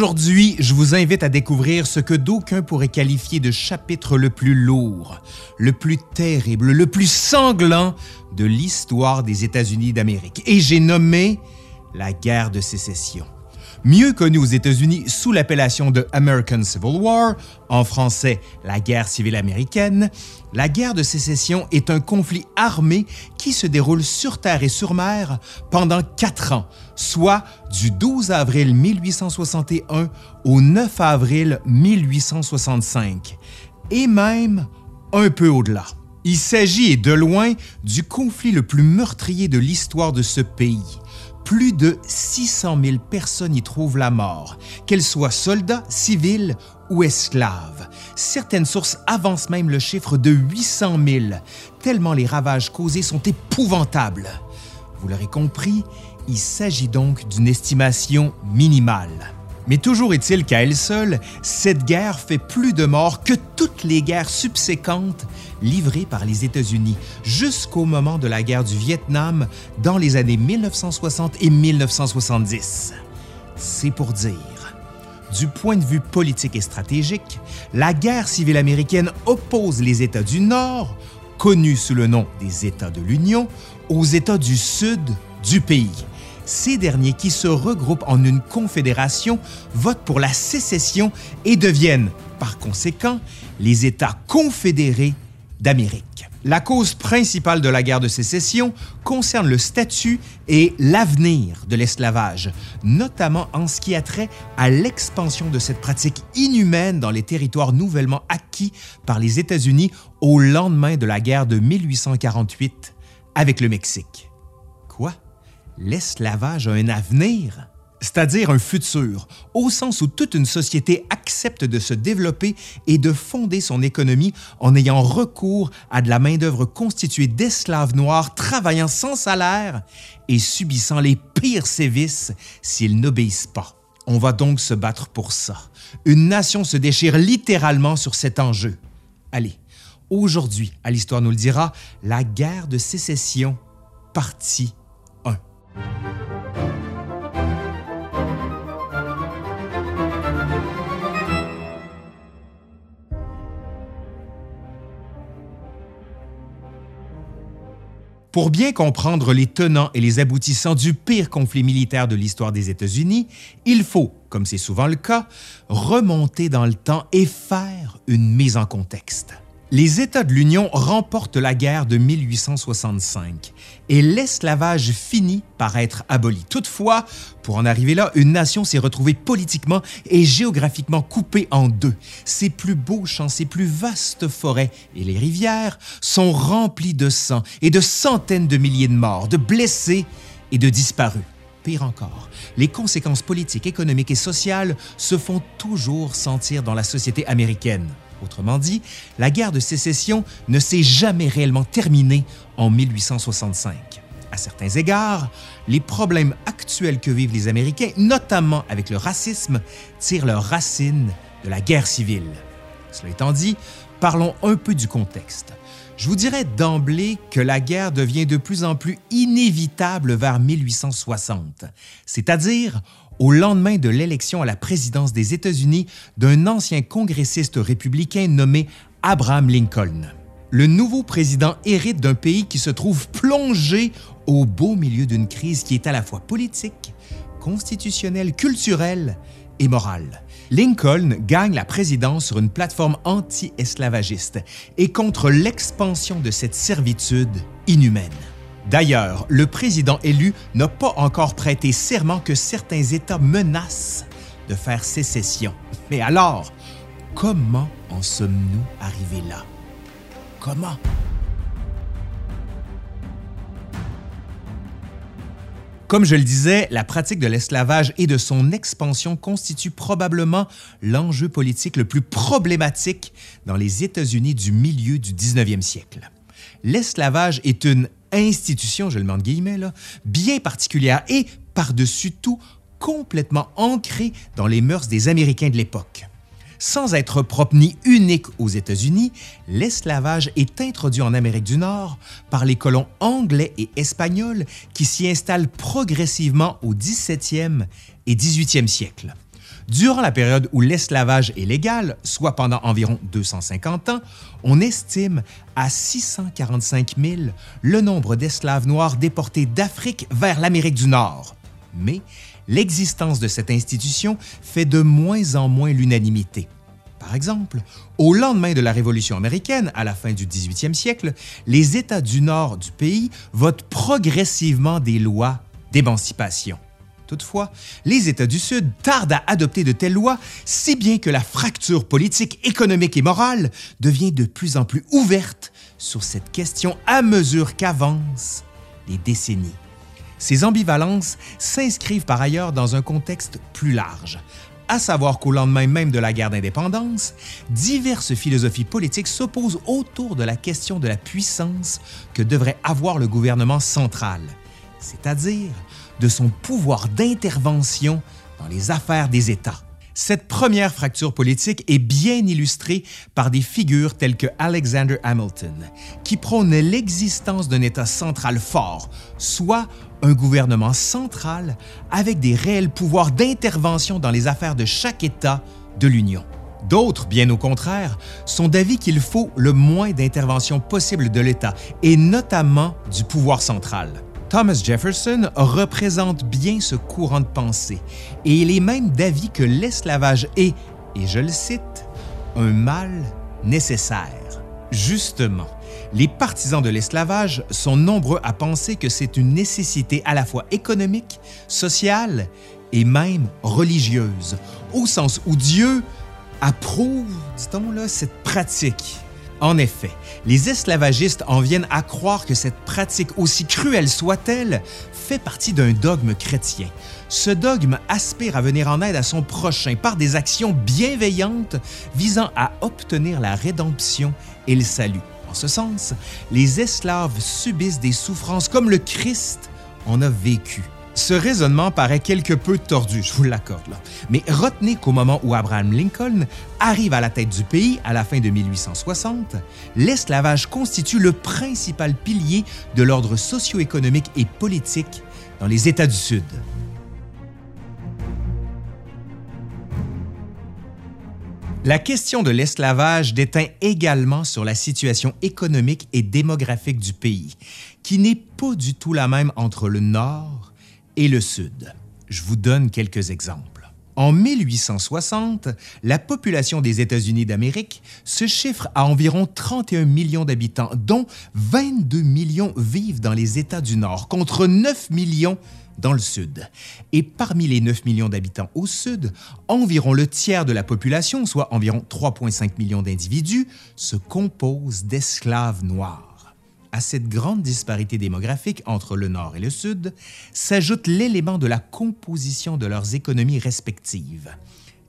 Aujourd'hui, je vous invite à découvrir ce que d'aucuns pourraient qualifier de chapitre le plus lourd, le plus terrible, le plus sanglant de l'histoire des États-Unis d'Amérique. Et j'ai nommé la guerre de sécession mieux connu aux États-Unis sous l'appellation de American Civil War, en français la guerre civile américaine, la guerre de sécession est un conflit armé qui se déroule sur terre et sur mer pendant quatre ans, soit du 12 avril 1861 au 9 avril 1865, et même un peu au-delà. Il s'agit, de loin, du conflit le plus meurtrier de l'histoire de ce pays plus de 600 000 personnes y trouvent la mort, qu'elles soient soldats, civils ou esclaves. Certaines sources avancent même le chiffre de 800 000, tellement les ravages causés sont épouvantables. Vous l'aurez compris, il s'agit donc d'une estimation minimale. Mais toujours est-il qu'à elle seule, cette guerre fait plus de morts que toutes les guerres subséquentes livrées par les États-Unis jusqu'au moment de la guerre du Vietnam dans les années 1960 et 1970. C'est pour dire. Du point de vue politique et stratégique, la guerre civile américaine oppose les États du Nord, connus sous le nom des États de l'Union, aux États du Sud du pays ces derniers qui se regroupent en une confédération votent pour la sécession et deviennent, par conséquent, les États confédérés d'Amérique. La cause principale de la guerre de sécession concerne le statut et l'avenir de l'esclavage, notamment en ce qui a trait à l'expansion de cette pratique inhumaine dans les territoires nouvellement acquis par les États-Unis au lendemain de la guerre de 1848 avec le Mexique. Quoi? L'esclavage a un avenir, c'est-à-dire un futur, au sens où toute une société accepte de se développer et de fonder son économie en ayant recours à de la main-d'œuvre constituée d'esclaves noirs travaillant sans salaire et subissant les pires sévices s'ils n'obéissent pas. On va donc se battre pour ça. Une nation se déchire littéralement sur cet enjeu. Allez, aujourd'hui, à l'Histoire nous le dira, la guerre de sécession, partie pour bien comprendre les tenants et les aboutissants du pire conflit militaire de l'histoire des États-Unis, il faut, comme c'est souvent le cas, remonter dans le temps et faire une mise en contexte. Les États de l'Union remportent la guerre de 1865 et l'esclavage finit par être aboli. Toutefois, pour en arriver là, une nation s'est retrouvée politiquement et géographiquement coupée en deux. Ses plus beaux champs, ses plus vastes forêts et les rivières sont remplis de sang et de centaines de milliers de morts, de blessés et de disparus. Pire encore, les conséquences politiques, économiques et sociales se font toujours sentir dans la société américaine. Autrement dit, la guerre de sécession ne s'est jamais réellement terminée en 1865. À certains égards, les problèmes actuels que vivent les Américains, notamment avec le racisme, tirent leurs racines de la guerre civile. Cela étant dit, parlons un peu du contexte. Je vous dirais d'emblée que la guerre devient de plus en plus inévitable vers 1860, c'est-à-dire au lendemain de l'élection à la présidence des États-Unis d'un ancien congressiste républicain nommé Abraham Lincoln. Le nouveau président hérite d'un pays qui se trouve plongé au beau milieu d'une crise qui est à la fois politique, constitutionnelle, culturelle et morale. Lincoln gagne la présidence sur une plateforme anti-esclavagiste et contre l'expansion de cette servitude inhumaine. D'ailleurs, le président élu n'a pas encore prêté serment que certains États menacent de faire sécession. Mais alors, comment en sommes-nous arrivés là? Comment? Comme je le disais, la pratique de l'esclavage et de son expansion constitue probablement l'enjeu politique le plus problématique dans les États-Unis du milieu du 19e siècle. L'esclavage est une institution, je le mets bien particulière et, par-dessus tout, complètement ancrée dans les mœurs des Américains de l'époque. Sans être propre ni unique aux États-Unis, l'esclavage est introduit en Amérique du Nord par les colons anglais et espagnols qui s'y installent progressivement au 17e et 18e siècle. Durant la période où l'esclavage est légal, soit pendant environ 250 ans, on estime à 645 000 le nombre d'esclaves noirs déportés d'Afrique vers l'Amérique du Nord. Mais l'existence de cette institution fait de moins en moins l'unanimité. Par exemple, au lendemain de la Révolution américaine, à la fin du 18e siècle, les États du nord du pays votent progressivement des lois d'émancipation. Toutefois, les États du Sud tardent à adopter de telles lois, si bien que la fracture politique, économique et morale devient de plus en plus ouverte sur cette question à mesure qu'avancent les décennies. Ces ambivalences s'inscrivent par ailleurs dans un contexte plus large, à savoir qu'au lendemain même de la guerre d'indépendance, diverses philosophies politiques s'opposent autour de la question de la puissance que devrait avoir le gouvernement central, c'est-à-dire de son pouvoir d'intervention dans les affaires des États. Cette première fracture politique est bien illustrée par des figures telles que Alexander Hamilton, qui prône l'existence d'un État central fort, soit un gouvernement central avec des réels pouvoirs d'intervention dans les affaires de chaque État de l'Union. D'autres, bien au contraire, sont d'avis qu'il faut le moins d'intervention possible de l'État, et notamment du pouvoir central. Thomas Jefferson représente bien ce courant de pensée et il est même d'avis que l'esclavage est, et je le cite, un mal nécessaire. Justement, les partisans de l'esclavage sont nombreux à penser que c'est une nécessité à la fois économique, sociale et même religieuse, au sens où Dieu approuve, dit-on, cette pratique. En effet, les esclavagistes en viennent à croire que cette pratique, aussi cruelle soit-elle, fait partie d'un dogme chrétien. Ce dogme aspire à venir en aide à son prochain par des actions bienveillantes visant à obtenir la rédemption et le salut. En ce sens, les esclaves subissent des souffrances comme le Christ en a vécu. Ce raisonnement paraît quelque peu tordu, je vous l'accorde là. Mais retenez qu'au moment où Abraham Lincoln arrive à la tête du pays à la fin de 1860, l'esclavage constitue le principal pilier de l'ordre socio-économique et politique dans les États du Sud. La question de l'esclavage déteint également sur la situation économique et démographique du pays, qui n'est pas du tout la même entre le Nord et le Sud. Je vous donne quelques exemples. En 1860, la population des États-Unis d'Amérique se chiffre à environ 31 millions d'habitants, dont 22 millions vivent dans les États du Nord, contre 9 millions dans le sud. Et parmi les 9 millions d'habitants au sud, environ le tiers de la population, soit environ 3,5 millions d'individus, se compose d'esclaves noirs. À cette grande disparité démographique entre le nord et le sud s'ajoute l'élément de la composition de leurs économies respectives.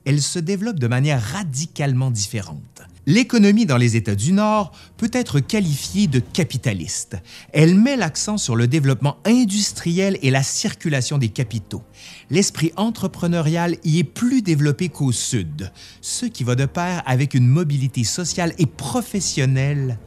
Elles se développent de manière radicalement différente. L'économie dans les États du Nord peut être qualifiée de capitaliste. Elle met l'accent sur le développement industriel et la circulation des capitaux. L'esprit entrepreneurial y est plus développé qu'au Sud, ce qui va de pair avec une mobilité sociale et professionnelle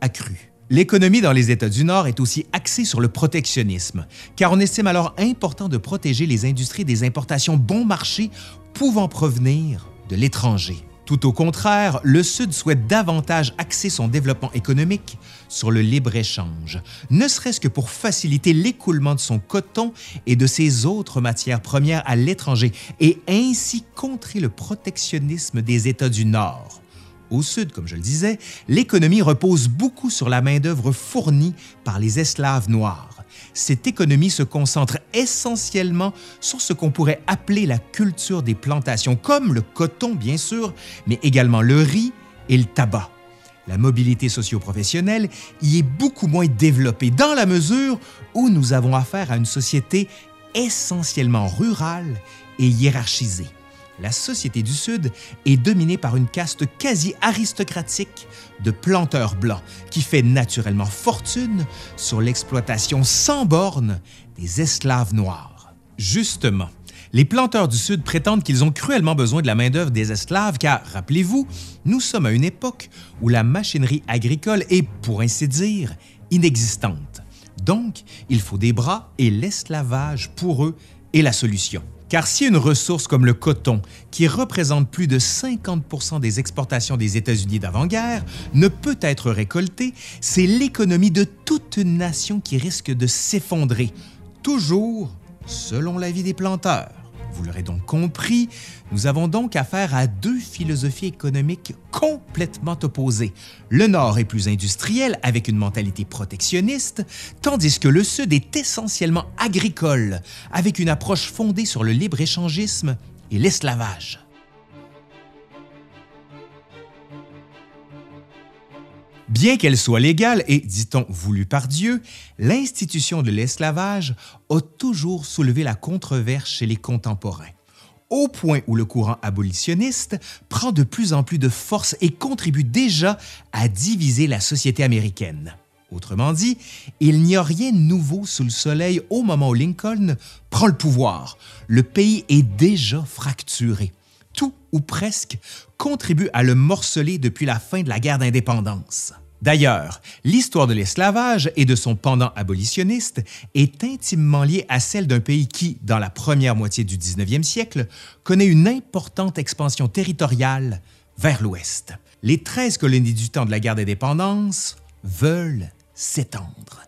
accrue. L'économie dans les États du Nord est aussi axée sur le protectionnisme, car on estime alors important de protéger les industries des importations bon marché pouvant provenir de l'étranger. Tout au contraire, le Sud souhaite davantage axer son développement économique sur le libre-échange, ne serait-ce que pour faciliter l'écoulement de son coton et de ses autres matières premières à l'étranger et ainsi contrer le protectionnisme des États du Nord. Au Sud, comme je le disais, l'économie repose beaucoup sur la main-d'œuvre fournie par les esclaves noirs cette économie se concentre essentiellement sur ce qu'on pourrait appeler la culture des plantations, comme le coton bien sûr, mais également le riz et le tabac. La mobilité socio-professionnelle y est beaucoup moins développée dans la mesure où nous avons affaire à une société essentiellement rurale et hiérarchisée la société du Sud est dominée par une caste quasi aristocratique de planteurs blancs qui fait naturellement fortune sur l'exploitation sans bornes des esclaves noirs. Justement, les planteurs du Sud prétendent qu'ils ont cruellement besoin de la main-d'œuvre des esclaves car, rappelez-vous, nous sommes à une époque où la machinerie agricole est, pour ainsi dire, inexistante. Donc, il faut des bras et l'esclavage pour eux est la solution Car si une ressource comme le coton, qui représente plus de 50% des exportations des États-Unis d'avant-guerre, ne peut être récoltée, c'est l'économie de toute une nation qui risque de s'effondrer, toujours selon l'avis des planteurs. Vous l'aurez donc compris, nous avons donc affaire à deux philosophies économiques complètement opposées. Le Nord est plus industriel avec une mentalité protectionniste, tandis que le Sud est essentiellement agricole avec une approche fondée sur le libre-échangisme et l'esclavage. Bien qu'elle soit légale et, dit-on, voulue par Dieu, l'institution de l'esclavage a toujours soulevé la controverse chez les contemporains, au point où le courant abolitionniste prend de plus en plus de force et contribue déjà à diviser la société américaine. Autrement dit, il n'y a rien de nouveau sous le soleil au moment où Lincoln prend le pouvoir. Le pays est déjà fracturé ou presque contribue à le morceler depuis la fin de la guerre d'indépendance. D'ailleurs, l'histoire de l'esclavage et de son pendant abolitionniste est intimement liée à celle d'un pays qui, dans la première moitié du 19e siècle, connaît une importante expansion territoriale vers l'ouest. Les 13 colonies du temps de la guerre d'indépendance veulent s'étendre.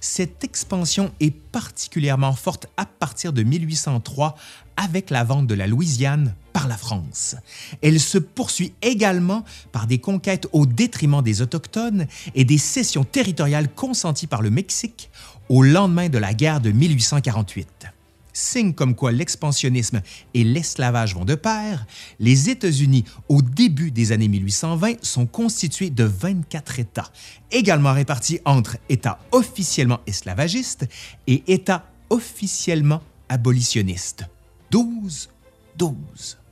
Cette expansion est particulièrement forte à partir de 1803 avec la vente de la Louisiane par la France. Elle se poursuit également par des conquêtes au détriment des Autochtones et des cessions territoriales consenties par le Mexique au lendemain de la guerre de 1848 signe comme quoi l'expansionnisme et l'esclavage vont de pair, les États-Unis, au début des années 1820, sont constitués de 24 États, également répartis entre États officiellement esclavagistes et États officiellement abolitionnistes. 12, 12.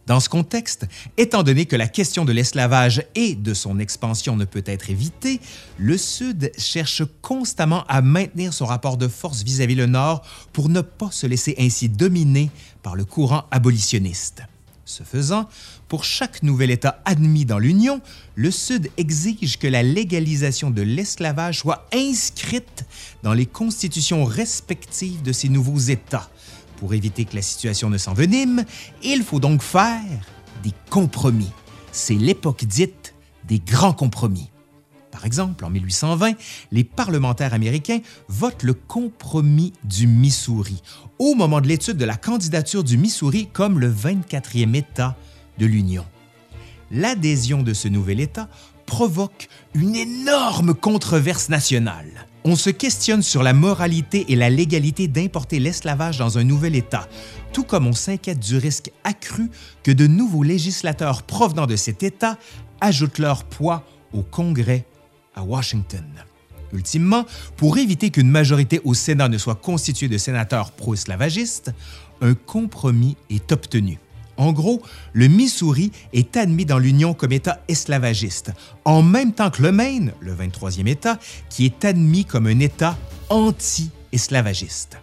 Dans ce contexte, étant donné que la question de l'esclavage et de son expansion ne peut être évitée, le Sud cherche constamment à maintenir son rapport de force vis-à-vis le Nord pour ne pas se laisser ainsi dominer par le courant abolitionniste. Ce faisant, pour chaque nouvel État admis dans l'Union, le Sud exige que la légalisation de l'esclavage soit inscrite dans les constitutions respectives de ces nouveaux États, pour éviter que la situation ne s'envenime, il faut donc faire des compromis. C'est l'époque dite des grands compromis. Par exemple, en 1820, les parlementaires américains votent le compromis du Missouri au moment de l'étude de la candidature du Missouri comme le 24e État de l'Union. L'adhésion de ce nouvel État provoque une énorme controverse nationale. On se questionne sur la moralité et la légalité d'importer l'esclavage dans un nouvel État, tout comme on s'inquiète du risque accru que de nouveaux législateurs provenant de cet État ajoutent leur poids au Congrès à Washington. Ultimement, pour éviter qu'une majorité au Sénat ne soit constituée de sénateurs pro-esclavagistes, un compromis est obtenu. En gros, le Missouri est admis dans l'Union comme État esclavagiste, en même temps que le Maine, le 23e État, qui est admis comme un État anti-esclavagiste.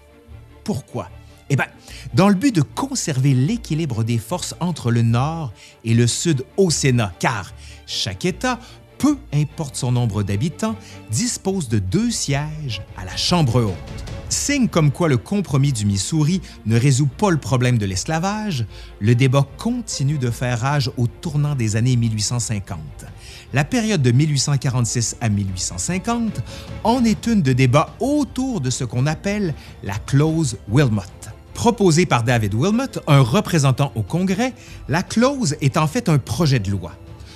Pourquoi? Eh bien, dans le but de conserver l'équilibre des forces entre le Nord et le Sud au Sénat, car chaque État, peu importe son nombre d'habitants, dispose de deux sièges à la Chambre haute. Signe comme quoi le compromis du Missouri ne résout pas le problème de l'esclavage, le débat continue de faire rage au tournant des années 1850. La période de 1846 à 1850 en est une de débats autour de ce qu'on appelle la clause Wilmot. Proposée par David Wilmot, un représentant au Congrès, la clause est en fait un projet de loi.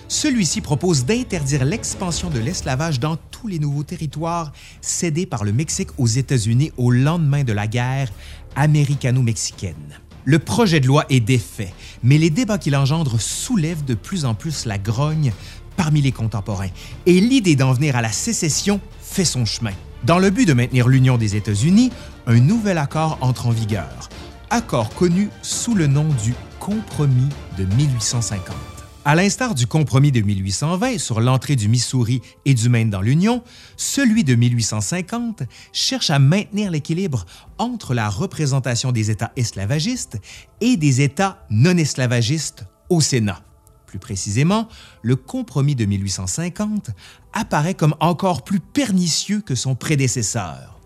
Celui-ci propose d'interdire l'expansion de l'esclavage dans tous les nouveaux territoires cédés par le Mexique aux États-Unis au lendemain de la guerre américano-mexicaine. Le projet de loi est défait, mais les débats qu'il engendre soulèvent de plus en plus la grogne parmi les contemporains, et l'idée d'en venir à la sécession fait son chemin. Dans le but de maintenir l'union des États-Unis, un nouvel accord entre en vigueur, accord connu sous le nom du Compromis de 1850. À l'instar du compromis de 1820 sur l'entrée du Missouri et du Maine dans l'Union, celui de 1850 cherche à maintenir l'équilibre entre la représentation des États esclavagistes et des États non esclavagistes au Sénat. Plus précisément, le compromis de 1850 apparaît comme encore plus pernicieux que son prédécesseur.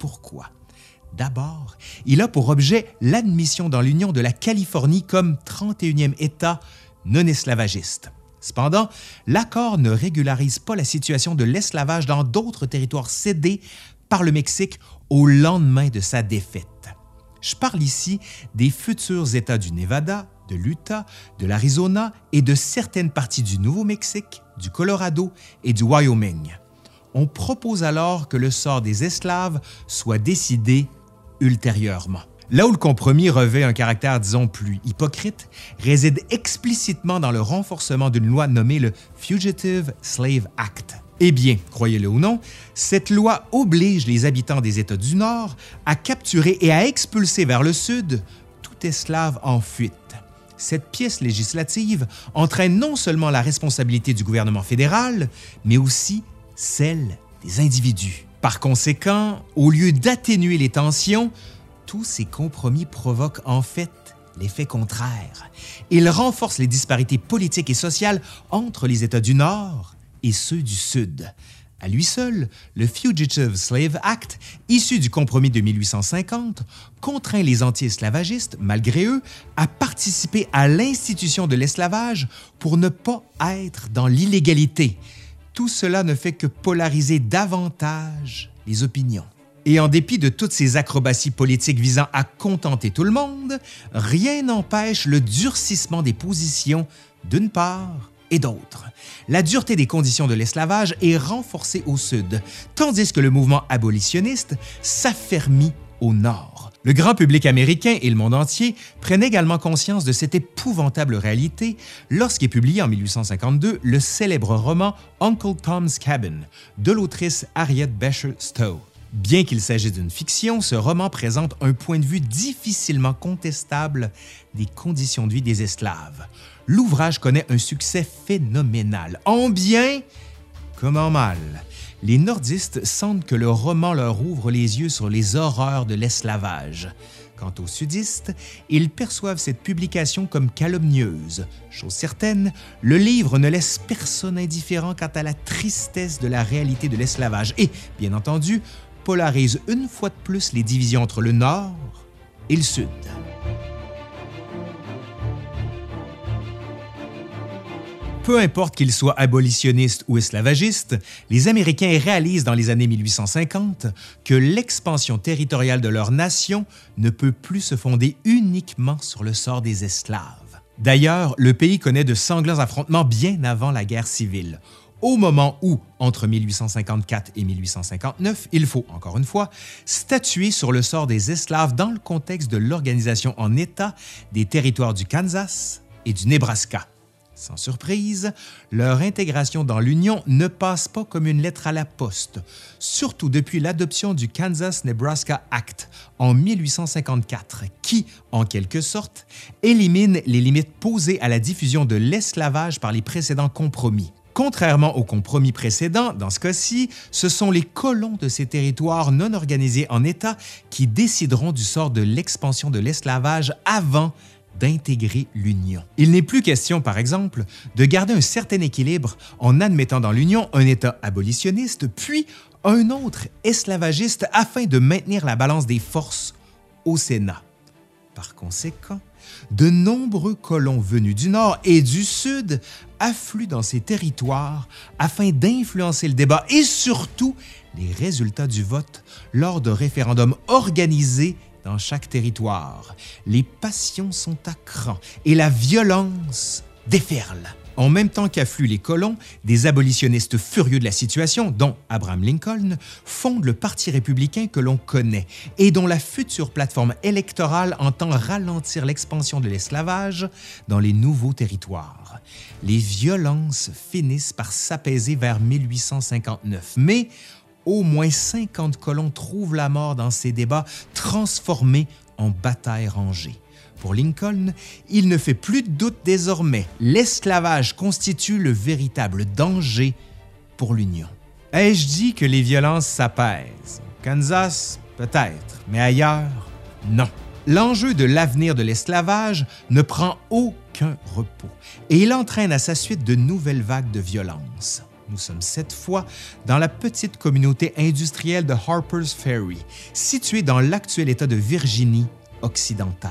Pourquoi? D'abord, il a pour objet l'admission dans l'Union de la Californie comme 31e État non esclavagiste. Cependant, l'accord ne régularise pas la situation de l'esclavage dans d'autres territoires cédés par le Mexique au lendemain de sa défaite. Je parle ici des futurs États du Nevada, de l'Utah, de l'Arizona et de certaines parties du Nouveau-Mexique, du Colorado et du Wyoming. On propose alors que le sort des esclaves soit décidé ultérieurement. Là où le compromis revêt un caractère, disons, plus hypocrite, réside explicitement dans le renforcement d'une loi nommée le Fugitive Slave Act. Eh bien, croyez-le ou non, cette loi oblige les habitants des États du Nord à capturer et à expulser vers le Sud tout esclave en fuite. Cette pièce législative entraîne non seulement la responsabilité du gouvernement fédéral, mais aussi celle des individus. Par conséquent, au lieu d'atténuer les tensions, tous ces compromis provoquent en fait l'effet contraire. Ils renforcent les disparités politiques et sociales entre les États du Nord et ceux du Sud. À lui seul, le Fugitive Slave Act, issu du compromis de 1850, contraint les anti-esclavagistes, malgré eux, à participer à l'institution de l'esclavage pour ne pas être dans l'illégalité. Tout cela ne fait que polariser davantage les opinions. Et en dépit de toutes ces acrobaties politiques visant à contenter tout le monde, rien n'empêche le durcissement des positions d'une part et d'autre. La dureté des conditions de l'esclavage est renforcée au sud, tandis que le mouvement abolitionniste s'affermit au nord. Le grand public américain et le monde entier prennent également conscience de cette épouvantable réalité lorsqu'est publié en 1852 le célèbre roman Uncle Tom's Cabin de l'autrice Harriet Beecher Stowe. Bien qu'il s'agisse d'une fiction, ce roman présente un point de vue difficilement contestable des conditions de vie des esclaves. L'ouvrage connaît un succès phénoménal, en bien comme en mal. Les nordistes sentent que le roman leur ouvre les yeux sur les horreurs de l'esclavage. Quant aux sudistes, ils perçoivent cette publication comme calomnieuse. Chose certaine, le livre ne laisse personne indifférent quant à la tristesse de la réalité de l'esclavage et, bien entendu, polarise une fois de plus les divisions entre le Nord et le Sud. Peu importe qu'ils soient abolitionnistes ou esclavagistes, les Américains réalisent dans les années 1850 que l'expansion territoriale de leur nation ne peut plus se fonder uniquement sur le sort des esclaves. D'ailleurs, le pays connaît de sanglants affrontements bien avant la guerre civile, au moment où, entre 1854 et 1859, il faut, encore une fois, statuer sur le sort des esclaves dans le contexte de l'organisation en État des territoires du Kansas et du Nebraska. Sans surprise, leur intégration dans l'Union ne passe pas comme une lettre à la poste, surtout depuis l'adoption du Kansas-Nebraska Act en 1854, qui, en quelque sorte, élimine les limites posées à la diffusion de l'esclavage par les précédents compromis. Contrairement aux compromis précédents, dans ce cas-ci, ce sont les colons de ces territoires non organisés en État qui décideront du sort de l'expansion de l'esclavage avant d'intégrer l'Union. Il n'est plus question, par exemple, de garder un certain équilibre en admettant dans l'Union un État abolitionniste, puis un autre esclavagiste afin de maintenir la balance des forces au Sénat. Par conséquent, de nombreux colons venus du Nord et du Sud affluent dans ces territoires afin d'influencer le débat et surtout les résultats du vote lors de référendums organisés dans chaque territoire. Les passions sont à cran et la violence déferle. En même temps qu'affluent les colons, des abolitionnistes furieux de la situation, dont Abraham Lincoln, fondent le Parti républicain que l'on connaît et dont la future plateforme électorale entend ralentir l'expansion de l'esclavage dans les nouveaux territoires. Les violences finissent par s'apaiser vers 1859, mais au moins 50 colons trouvent la mort dans ces débats transformés en batailles rangées. Pour Lincoln, il ne fait plus de doute désormais, l'esclavage constitue le véritable danger pour l'Union. Ai-je dit que les violences s'apaisent? Kansas, peut-être, mais ailleurs, non. L'enjeu de l'avenir de l'esclavage ne prend aucun repos et il entraîne à sa suite de nouvelles vagues de violence. Nous sommes cette fois dans la petite communauté industrielle de Harper's Ferry, située dans l'actuel État de Virginie occidentale.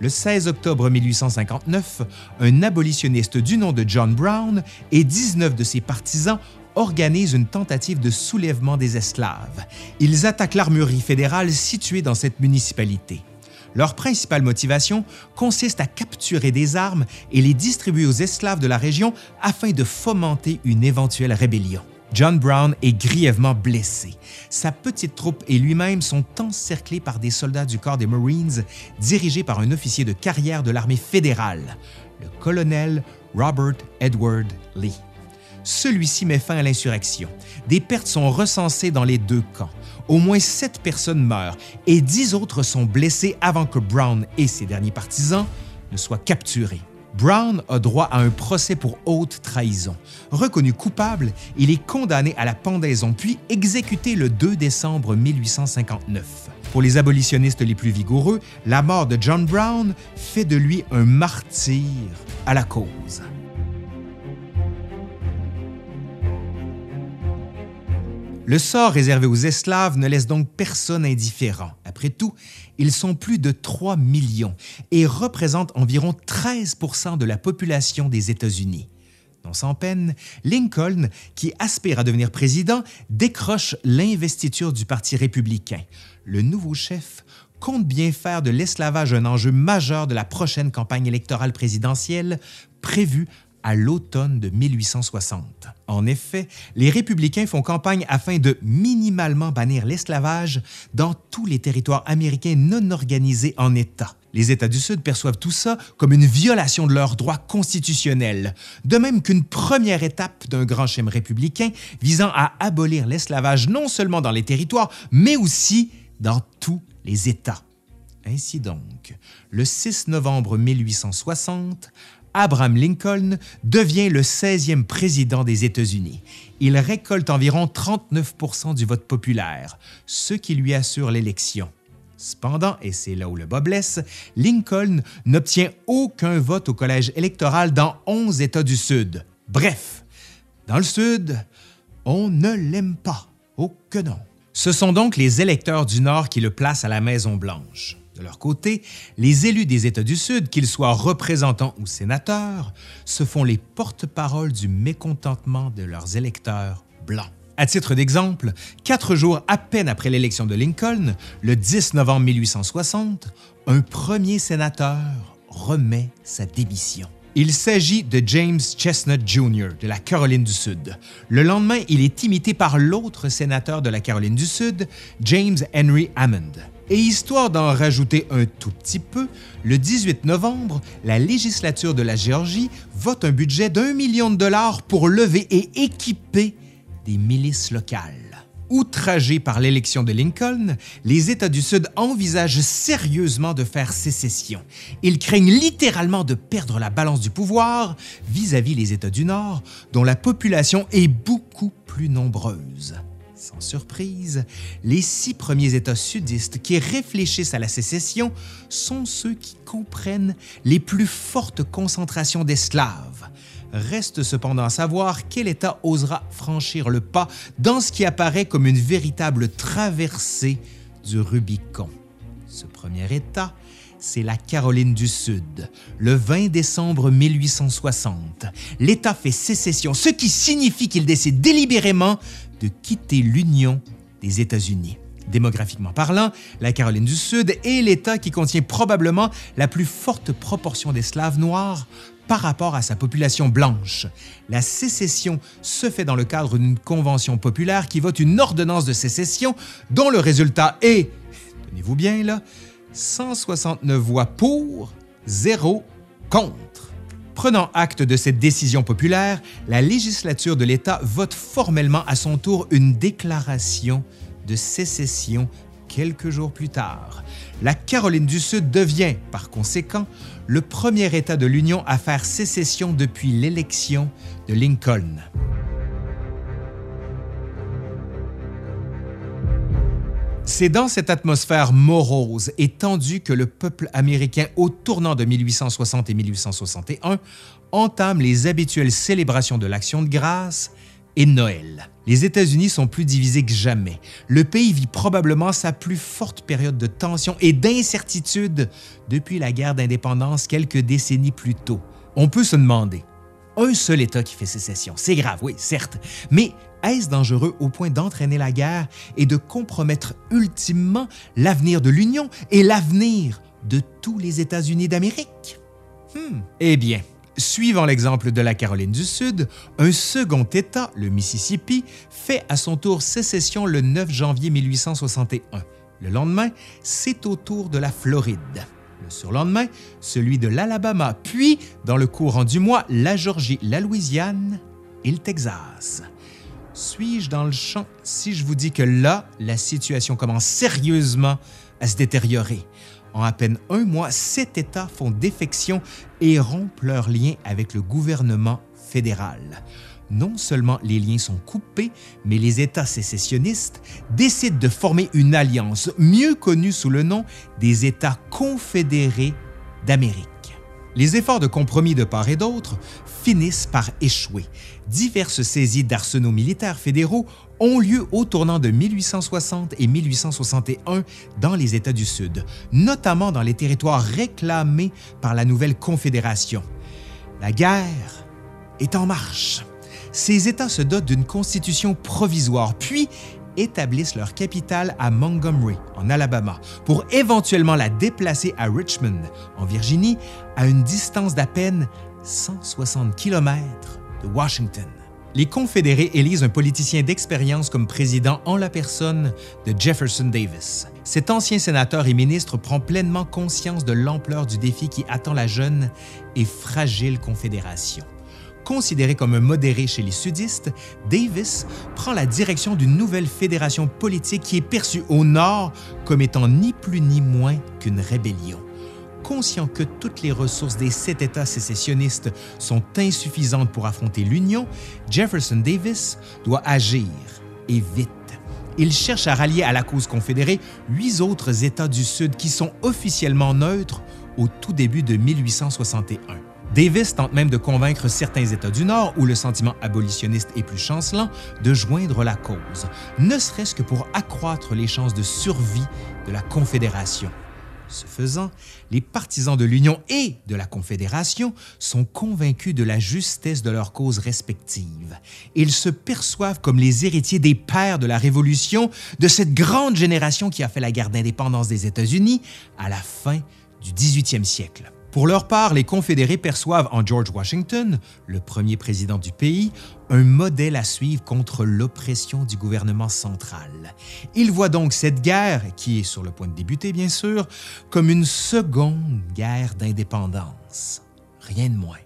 Le 16 octobre 1859, un abolitionniste du nom de John Brown et 19 de ses partisans organisent une tentative de soulèvement des esclaves. Ils attaquent l'armurerie fédérale située dans cette municipalité. Leur principale motivation consiste à capturer des armes et les distribuer aux esclaves de la région afin de fomenter une éventuelle rébellion. John Brown est grièvement blessé. Sa petite troupe et lui-même sont encerclés par des soldats du corps des Marines dirigés par un officier de carrière de l'armée fédérale, le colonel Robert Edward Lee. Celui-ci met fin à l'insurrection. Des pertes sont recensées dans les deux camps. Au moins sept personnes meurent et dix autres sont blessées avant que Brown et ses derniers partisans ne soient capturés. Brown a droit à un procès pour haute trahison. Reconnu coupable, il est condamné à la pendaison puis exécuté le 2 décembre 1859. Pour les abolitionnistes les plus vigoureux, la mort de John Brown fait de lui un martyr à la cause. Le sort réservé aux esclaves ne laisse donc personne indifférent. Après tout, ils sont plus de 3 millions et représentent environ 13% de la population des États-Unis. Non sans peine, Lincoln, qui aspire à devenir président, décroche l'investiture du Parti républicain. Le nouveau chef compte bien faire de l'esclavage un enjeu majeur de la prochaine campagne électorale présidentielle prévue à l'automne de 1860. En effet, les républicains font campagne afin de minimalement bannir l'esclavage dans tous les territoires américains non organisés en États. Les États du Sud perçoivent tout ça comme une violation de leurs droits constitutionnels, de même qu'une première étape d'un grand schéma républicain visant à abolir l'esclavage non seulement dans les territoires, mais aussi dans tous les États. Ainsi donc, le 6 novembre 1860, Abraham Lincoln devient le 16e président des États-Unis. Il récolte environ 39% du vote populaire, ce qui lui assure l'élection. Cependant, et c'est là où le bas blesse, Lincoln n'obtient aucun vote au collège électoral dans 11 États du Sud. Bref, dans le Sud, on ne l'aime pas. Oh que non. Ce sont donc les électeurs du Nord qui le placent à la Maison-Blanche. De leur côté, les élus des États du Sud, qu'ils soient représentants ou sénateurs, se font les porte-paroles du mécontentement de leurs électeurs blancs. À titre d'exemple, quatre jours à peine après l'élection de Lincoln, le 10 novembre 1860, un premier sénateur remet sa démission. Il s'agit de James Chestnut Jr. de la Caroline du Sud. Le lendemain, il est imité par l'autre sénateur de la Caroline du Sud, James Henry Hammond. Et histoire d'en rajouter un tout petit peu, le 18 novembre, la législature de la Géorgie vote un budget d'un million de dollars pour lever et équiper des milices locales. Outragés par l'élection de Lincoln, les États du Sud envisagent sérieusement de faire sécession. Ils craignent littéralement de perdre la balance du pouvoir vis-à-vis les États du Nord, dont la population est beaucoup plus nombreuse. Sans surprise, les six premiers États sudistes qui réfléchissent à la sécession sont ceux qui comprennent les plus fortes concentrations d'esclaves. Reste cependant à savoir quel État osera franchir le pas dans ce qui apparaît comme une véritable traversée du Rubicon. Ce premier État, c'est la Caroline du Sud. Le 20 décembre 1860, l'État fait sécession, ce qui signifie qu'il décide délibérément de quitter l'Union des États-Unis. Démographiquement parlant, la Caroline du Sud est l'État qui contient probablement la plus forte proportion d'esclaves noirs par rapport à sa population blanche. La sécession se fait dans le cadre d'une convention populaire qui vote une ordonnance de sécession dont le résultat est, tenez-vous bien là, 169 voix pour, 0 contre. Prenant acte de cette décision populaire, la législature de l'État vote formellement à son tour une déclaration de sécession quelques jours plus tard. La Caroline du Sud devient, par conséquent, le premier État de l'Union à faire sécession depuis l'élection de Lincoln. C'est dans cette atmosphère morose et tendue que le peuple américain, au tournant de 1860 et 1861, entame les habituelles célébrations de l'Action de grâce et Noël. Les États-Unis sont plus divisés que jamais. Le pays vit probablement sa plus forte période de tension et d'incertitude depuis la guerre d'indépendance quelques décennies plus tôt. On peut se demander, un seul État qui fait sécession, c'est grave, oui, certes, mais est-ce dangereux au point d'entraîner la guerre et de compromettre ultimement l'avenir de l'Union et l'avenir de tous les États-Unis d'Amérique? Hmm. Eh bien, Suivant l'exemple de la Caroline du Sud, un second État, le Mississippi, fait à son tour sécession le 9 janvier 1861. Le lendemain, c'est au tour de la Floride. Le surlendemain, celui de l'Alabama, puis, dans le courant du mois, la Georgie, la Louisiane et le Texas. Suis-je dans le champ si je vous dis que là, la situation commence sérieusement à se détériorer? En à peine un mois, sept États font défection et rompent leurs liens avec le gouvernement fédéral. Non seulement les liens sont coupés, mais les États sécessionnistes décident de former une alliance mieux connue sous le nom des États confédérés d'Amérique. Les efforts de compromis de part et d'autre finissent par échouer. Diverses saisies d'arsenaux militaires fédéraux ont lieu au tournant de 1860 et 1861 dans les États du Sud, notamment dans les territoires réclamés par la nouvelle Confédération. La guerre est en marche. Ces États se dotent d'une constitution provisoire, puis établissent leur capitale à Montgomery, en Alabama, pour éventuellement la déplacer à Richmond, en Virginie, à une distance d'à peine 160 km de Washington. Les confédérés élisent un politicien d'expérience comme président en la personne de Jefferson Davis. Cet ancien sénateur et ministre prend pleinement conscience de l'ampleur du défi qui attend la jeune et fragile confédération. Considéré comme un modéré chez les sudistes, Davis prend la direction d'une nouvelle fédération politique qui est perçue au nord comme étant ni plus ni moins qu'une rébellion conscient que toutes les ressources des sept États sécessionnistes sont insuffisantes pour affronter l'Union, Jefferson Davis doit agir, et vite. Il cherche à rallier à la cause confédérée huit autres États du Sud qui sont officiellement neutres au tout début de 1861. Davis tente même de convaincre certains États du Nord, où le sentiment abolitionniste est plus chancelant, de joindre la cause, ne serait-ce que pour accroître les chances de survie de la Confédération. Ce faisant, les partisans de l'Union et de la Confédération sont convaincus de la justesse de leurs causes respectives. Ils se perçoivent comme les héritiers des pères de la Révolution, de cette grande génération qui a fait la guerre d'indépendance des États-Unis à la fin du 18e siècle. Pour leur part, les confédérés perçoivent en George Washington, le premier président du pays, un modèle à suivre contre l'oppression du gouvernement central. Ils voient donc cette guerre, qui est sur le point de débuter bien sûr, comme une seconde guerre d'indépendance. Rien de moins.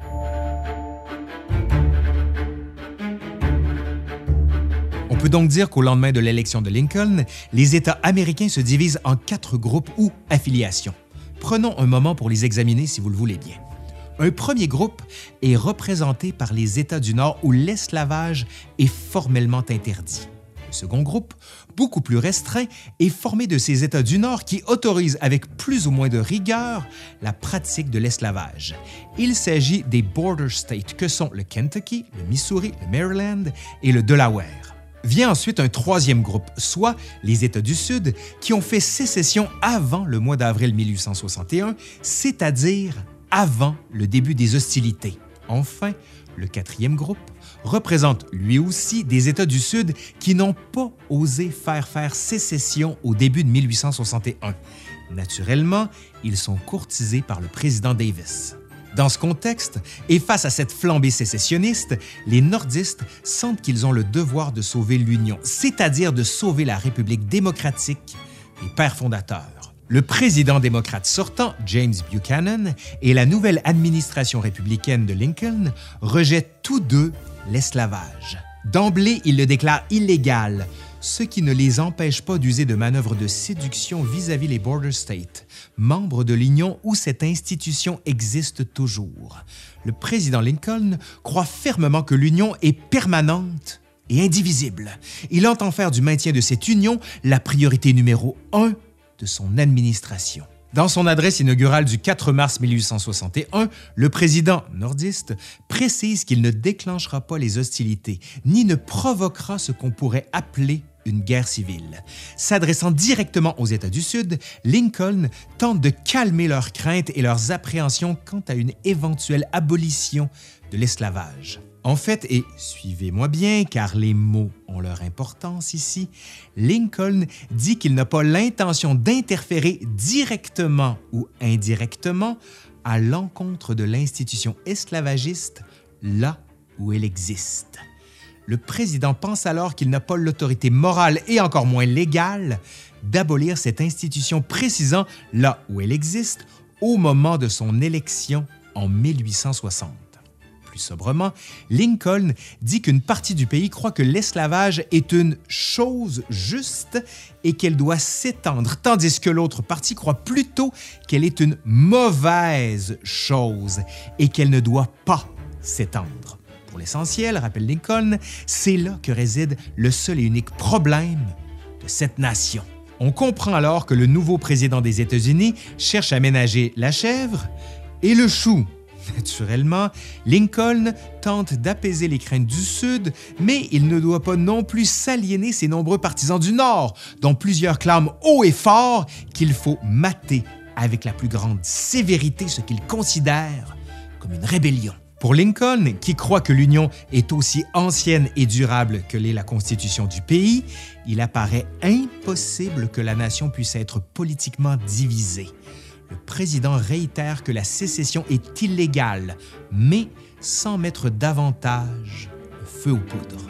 On peut donc dire qu'au lendemain de l'élection de Lincoln, les États américains se divisent en quatre groupes ou affiliations. Prenons un moment pour les examiner si vous le voulez bien. Un premier groupe est représenté par les États du Nord où l'esclavage est formellement interdit. Le second groupe, beaucoup plus restreint, est formé de ces États du Nord qui autorisent avec plus ou moins de rigueur la pratique de l'esclavage. Il s'agit des border states que sont le Kentucky, le Missouri, le Maryland et le Delaware. Vient ensuite un troisième groupe, soit les États du Sud, qui ont fait sécession avant le mois d'avril 1861, c'est-à-dire avant le début des hostilités. Enfin, le quatrième groupe représente lui aussi des États du Sud qui n'ont pas osé faire faire sécession au début de 1861. Naturellement, ils sont courtisés par le président Davis. Dans ce contexte, et face à cette flambée sécessionniste, les nordistes sentent qu'ils ont le devoir de sauver l'Union, c'est-à-dire de sauver la République démocratique des pères fondateurs. Le président démocrate sortant, James Buchanan, et la nouvelle administration républicaine de Lincoln rejettent tous deux l'esclavage. D'emblée, ils le déclarent illégal, ce qui ne les empêche pas d'user de manœuvres de séduction vis-à-vis les border states, membres de l'Union où cette institution existe toujours. Le président Lincoln croit fermement que l'Union est permanente et indivisible. Il entend faire du maintien de cette union la priorité numéro un de son administration. Dans son adresse inaugurale du 4 mars 1861, le président nordiste précise qu'il ne déclenchera pas les hostilités, ni ne provoquera ce qu'on pourrait appeler une guerre civile. S'adressant directement aux États du Sud, Lincoln tente de calmer leurs craintes et leurs appréhensions quant à une éventuelle abolition de l'esclavage. En fait, et suivez-moi bien car les mots ont leur importance ici, Lincoln dit qu'il n'a pas l'intention d'interférer directement ou indirectement à l'encontre de l'institution esclavagiste là où elle existe. Le président pense alors qu'il n'a pas l'autorité morale et encore moins légale d'abolir cette institution précisant là où elle existe au moment de son élection en 1860 plus sobrement, Lincoln dit qu'une partie du pays croit que l'esclavage est une chose juste et qu'elle doit s'étendre, tandis que l'autre partie croit plutôt qu'elle est une mauvaise chose et qu'elle ne doit pas s'étendre. Pour l'essentiel, rappelle Lincoln, c'est là que réside le seul et unique problème de cette nation. On comprend alors que le nouveau président des États-Unis cherche à ménager la chèvre et le chou Naturellement, Lincoln tente d'apaiser les craintes du Sud, mais il ne doit pas non plus s'aliéner ses nombreux partisans du Nord, dont plusieurs clament haut et fort qu'il faut mater avec la plus grande sévérité ce qu'ils considèrent comme une rébellion. Pour Lincoln, qui croit que l'Union est aussi ancienne et durable que l'est la constitution du pays, il apparaît impossible que la nation puisse être politiquement divisée le président réitère que la sécession est illégale, mais sans mettre davantage feu aux poudres.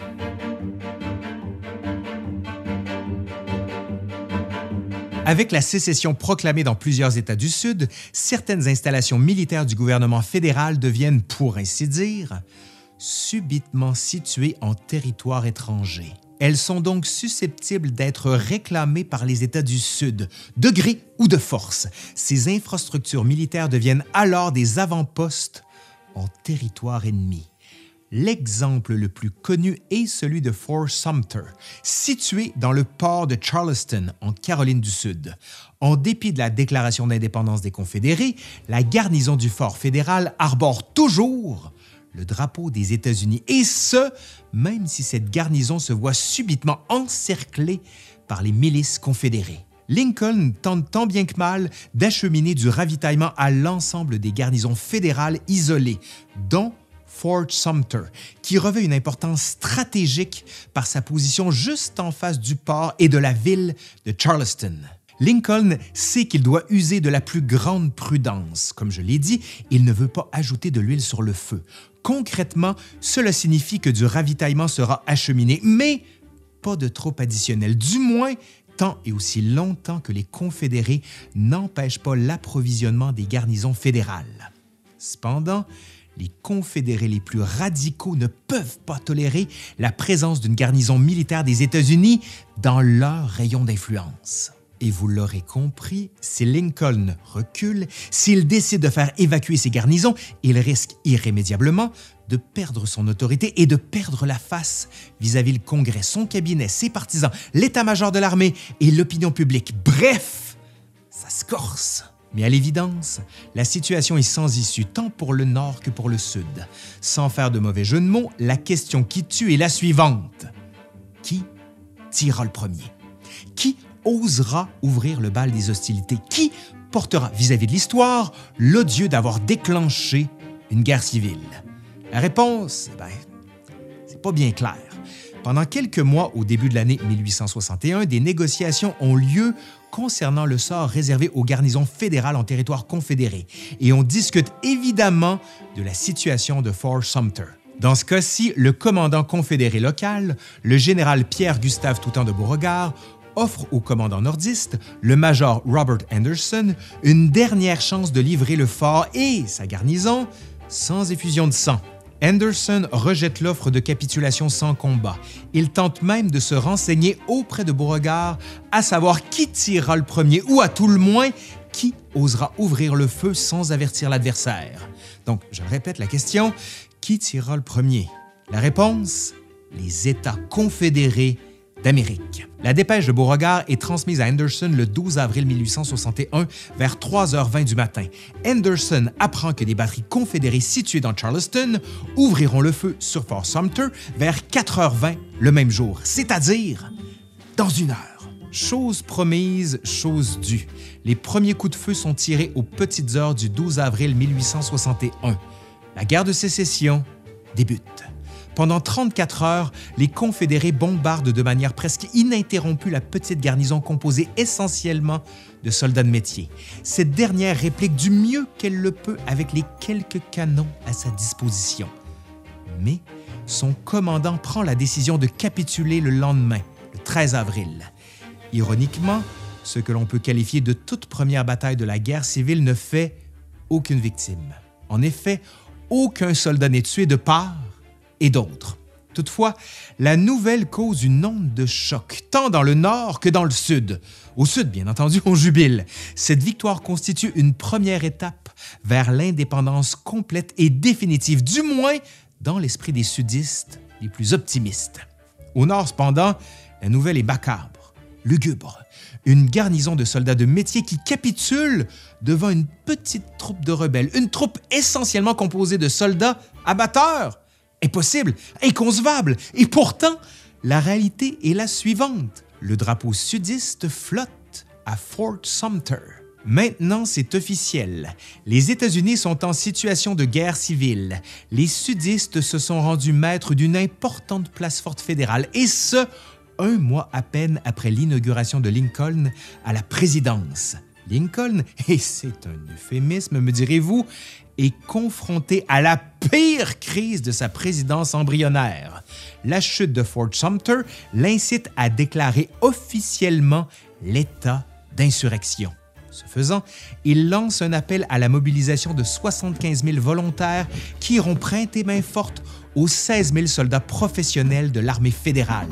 Avec la sécession proclamée dans plusieurs États du Sud, certaines installations militaires du gouvernement fédéral deviennent, pour ainsi dire, subitement situées en territoire étranger. Elles sont donc susceptibles d'être réclamées par les États du Sud, de gré ou de force. Ces infrastructures militaires deviennent alors des avant-postes en territoire ennemi. L'exemple le plus connu est celui de Fort Sumter, situé dans le port de Charleston, en Caroline du Sud. En dépit de la déclaration d'indépendance des Confédérés, la garnison du fort fédéral arbore toujours le drapeau des États-Unis, et ce, même si cette garnison se voit subitement encerclée par les milices confédérées. Lincoln tente tant bien que mal d'acheminer du ravitaillement à l'ensemble des garnisons fédérales isolées, dont Fort Sumter, qui revêt une importance stratégique par sa position juste en face du port et de la ville de Charleston. Lincoln sait qu'il doit user de la plus grande prudence. Comme je l'ai dit, il ne veut pas ajouter de l'huile sur le feu. Concrètement, cela signifie que du ravitaillement sera acheminé, mais pas de trop additionnel, du moins tant et aussi longtemps que les Confédérés n'empêchent pas l'approvisionnement des garnisons fédérales. Cependant, les Confédérés les plus radicaux ne peuvent pas tolérer la présence d'une garnison militaire des États-Unis dans leur rayon d'influence. Et vous l'aurez compris, si Lincoln recule, s'il décide de faire évacuer ses garnisons, il risque irrémédiablement de perdre son autorité et de perdre la face vis-à-vis le Congrès, son cabinet, ses partisans, l'état-major de l'armée et l'opinion publique. Bref, ça se corse. Mais à l'évidence, la situation est sans issue tant pour le Nord que pour le Sud. Sans faire de mauvais jeu de mots, la question qui tue est la suivante. Qui tirera le premier? Qui osera ouvrir le bal des hostilités? Qui portera vis-à-vis de l'histoire l'odieux d'avoir déclenché une guerre civile? La réponse, ben, c'est pas bien clair. Pendant quelques mois au début de l'année 1861, des négociations ont lieu concernant le sort réservé aux garnisons fédérales en territoire confédéré et on discute évidemment de la situation de Fort Sumter. Dans ce cas-ci, le commandant confédéré local, le général Pierre-Gustave Toutant de Beauregard, offre au commandant nordiste, le major Robert Anderson, une dernière chance de livrer le fort et sa garnison sans effusion de sang. Anderson rejette l'offre de capitulation sans combat. Il tente même de se renseigner auprès de Beauregard à savoir qui tirera le premier ou à tout le moins qui osera ouvrir le feu sans avertir l'adversaire. Donc, je répète la question, qui tirera le premier? La réponse? Les États confédérés d'Amérique. La dépêche de Beauregard est transmise à Anderson le 12 avril 1861 vers 3h20 du matin. Anderson apprend que des batteries confédérées situées dans Charleston ouvriront le feu sur Fort Sumter vers 4h20 le même jour, c'est-à-dire dans une heure. Chose promise, chose due. Les premiers coups de feu sont tirés aux petites heures du 12 avril 1861. La guerre de sécession débute. Pendant 34 heures, les Confédérés bombardent de manière presque ininterrompue la petite garnison composée essentiellement de soldats de métier. Cette dernière réplique du mieux qu'elle le peut avec les quelques canons à sa disposition. Mais son commandant prend la décision de capituler le lendemain, le 13 avril. Ironiquement, ce que l'on peut qualifier de toute première bataille de la guerre civile ne fait aucune victime. En effet, aucun soldat n'est tué de part et d'autre. Toutefois, la nouvelle cause une onde de choc, tant dans le nord que dans le sud. Au sud, bien entendu, on jubile. Cette victoire constitue une première étape vers l'indépendance complète et définitive, du moins dans l'esprit des sudistes les plus optimistes. Au nord, cependant, la nouvelle est macabre, lugubre. Une garnison de soldats de métier qui capitule devant une petite troupe de rebelles, une troupe essentiellement composée de soldats abatteurs Impossible, inconcevable. Et pourtant, la réalité est la suivante. Le drapeau sudiste flotte à Fort Sumter. Maintenant, c'est officiel. Les États-Unis sont en situation de guerre civile. Les sudistes se sont rendus maîtres d'une importante place forte fédérale, et ce, un mois à peine après l'inauguration de Lincoln à la présidence. Lincoln, et c'est un euphémisme, me direz-vous, est confronté à la pire crise de sa présidence embryonnaire. La chute de Fort Sumter l'incite à déclarer officiellement l'état d'insurrection. Ce faisant, il lance un appel à la mobilisation de 75 000 volontaires qui iront prêter main forte aux 16 000 soldats professionnels de l'armée fédérale.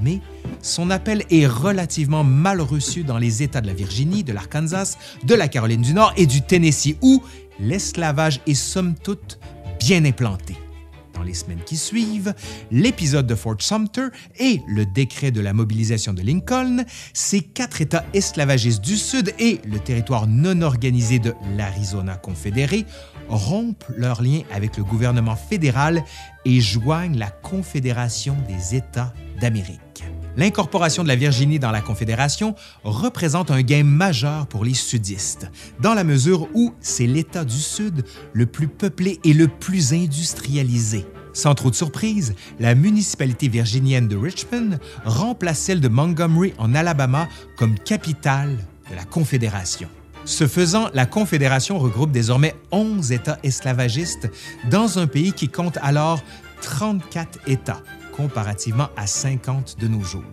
Mais son appel est relativement mal reçu dans les États de la Virginie, de l'Arkansas, de la Caroline du Nord et du Tennessee, où l'esclavage est somme toute bien implanté. Dans les semaines qui suivent, l'épisode de Fort Sumter et le décret de la mobilisation de Lincoln, ces quatre États esclavagistes du Sud et le territoire non organisé de l'Arizona confédéré rompent leurs liens avec le gouvernement fédéral et joignent la Confédération des États d'Amérique. L'incorporation de la Virginie dans la Confédération représente un gain majeur pour les sudistes, dans la mesure où c'est l'État du Sud le plus peuplé et le plus industrialisé. Sans trop de surprise, la municipalité virginienne de Richmond remplace celle de Montgomery en Alabama comme capitale de la Confédération. Ce faisant, la Confédération regroupe désormais 11 États esclavagistes dans un pays qui compte alors 34 États, comparativement à 50 de nos jours.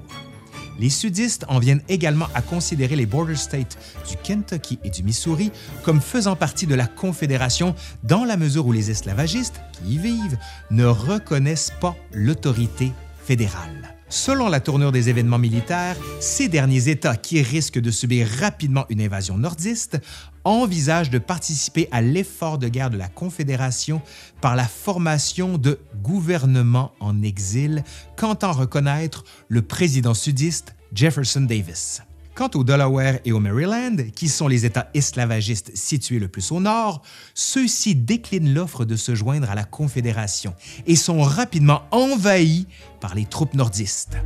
Les sudistes en viennent également à considérer les border states du Kentucky et du Missouri comme faisant partie de la Confédération dans la mesure où les esclavagistes qui y vivent ne reconnaissent pas l'autorité fédérale. Selon la tournure des événements militaires, ces derniers États qui risquent de subir rapidement une invasion nordiste envisagent de participer à l'effort de guerre de la Confédération par la formation de gouvernements en exil, qu'entend reconnaître le président sudiste Jefferson Davis. Quant au Delaware et au Maryland, qui sont les États esclavagistes situés le plus au nord, ceux-ci déclinent l'offre de se joindre à la Confédération et sont rapidement envahis par les troupes nordistes.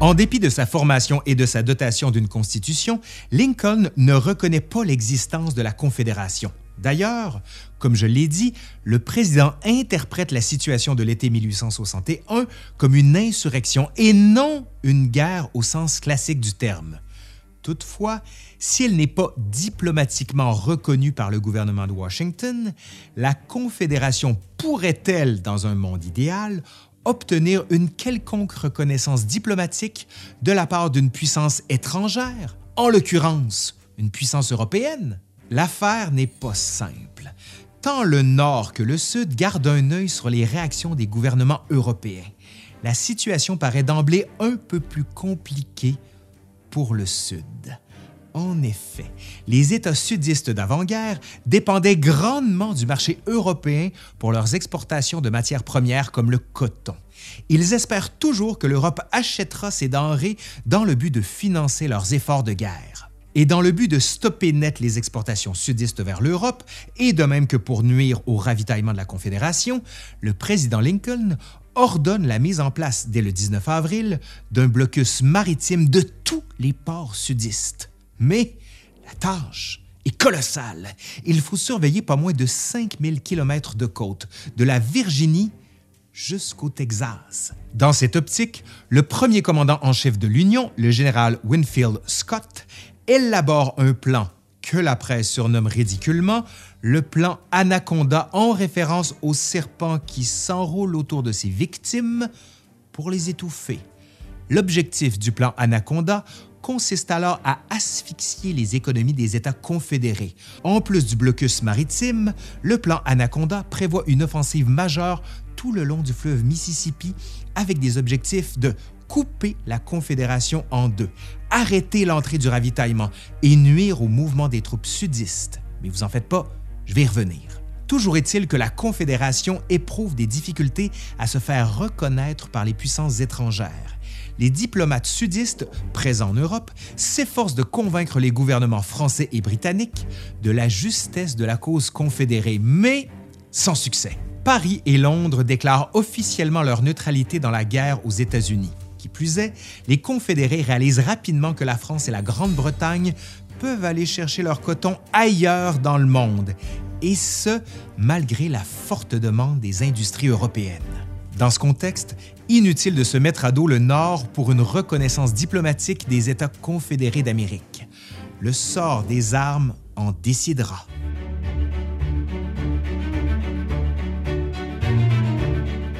En dépit de sa formation et de sa dotation d'une constitution, Lincoln ne reconnaît pas l'existence de la Confédération. D'ailleurs, comme je l'ai dit, le président interprète la situation de l'été 1861 comme une insurrection et non une guerre au sens classique du terme. Toutefois, si elle n'est pas diplomatiquement reconnue par le gouvernement de Washington, la Confédération pourrait-elle, dans un monde idéal, obtenir une quelconque reconnaissance diplomatique de la part d'une puissance étrangère, en l'occurrence une puissance européenne? L'affaire n'est pas simple. Tant le Nord que le Sud gardent un œil sur les réactions des gouvernements européens. La situation paraît d'emblée un peu plus compliquée pour le Sud. En effet, les États sudistes d'avant-guerre dépendaient grandement du marché européen pour leurs exportations de matières premières comme le coton. Ils espèrent toujours que l'Europe achètera ces denrées dans le but de financer leurs efforts de guerre. Et dans le but de stopper net les exportations sudistes vers l'Europe, et de même que pour nuire au ravitaillement de la Confédération, le président Lincoln ordonne la mise en place, dès le 19 avril, d'un blocus maritime de tous les ports sudistes. Mais la tâche est colossale. Il faut surveiller pas moins de 5000 km de côte, de la Virginie jusqu'au Texas. Dans cette optique, le premier commandant en chef de l'Union, le général Winfield Scott, élabore un plan que la presse surnomme ridiculement le plan Anaconda en référence au serpent qui s'enroule autour de ses victimes pour les étouffer. L'objectif du plan Anaconda consiste alors à asphyxier les économies des États confédérés. En plus du blocus maritime, le plan Anaconda prévoit une offensive majeure tout le long du fleuve Mississippi avec des objectifs de couper la Confédération en deux, arrêter l'entrée du ravitaillement et nuire au mouvement des troupes sudistes. Mais vous en faites pas, je vais y revenir. Toujours est-il que la Confédération éprouve des difficultés à se faire reconnaître par les puissances étrangères. Les diplomates sudistes présents en Europe s'efforcent de convaincre les gouvernements français et britanniques de la justesse de la cause confédérée, mais sans succès. Paris et Londres déclarent officiellement leur neutralité dans la guerre aux États-Unis. Qui plus est, les Confédérés réalisent rapidement que la France et la Grande-Bretagne peuvent aller chercher leur coton ailleurs dans le monde, et ce, malgré la forte demande des industries européennes. Dans ce contexte, inutile de se mettre à dos le Nord pour une reconnaissance diplomatique des États confédérés d'Amérique. Le sort des armes en décidera.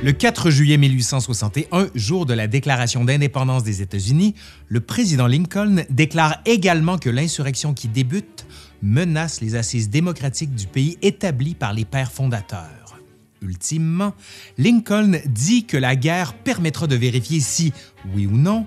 Le 4 juillet 1861, jour de la déclaration d'indépendance des États-Unis, le président Lincoln déclare également que l'insurrection qui débute menace les assises démocratiques du pays établies par les pères fondateurs. Ultimement, Lincoln dit que la guerre permettra de vérifier si, oui ou non,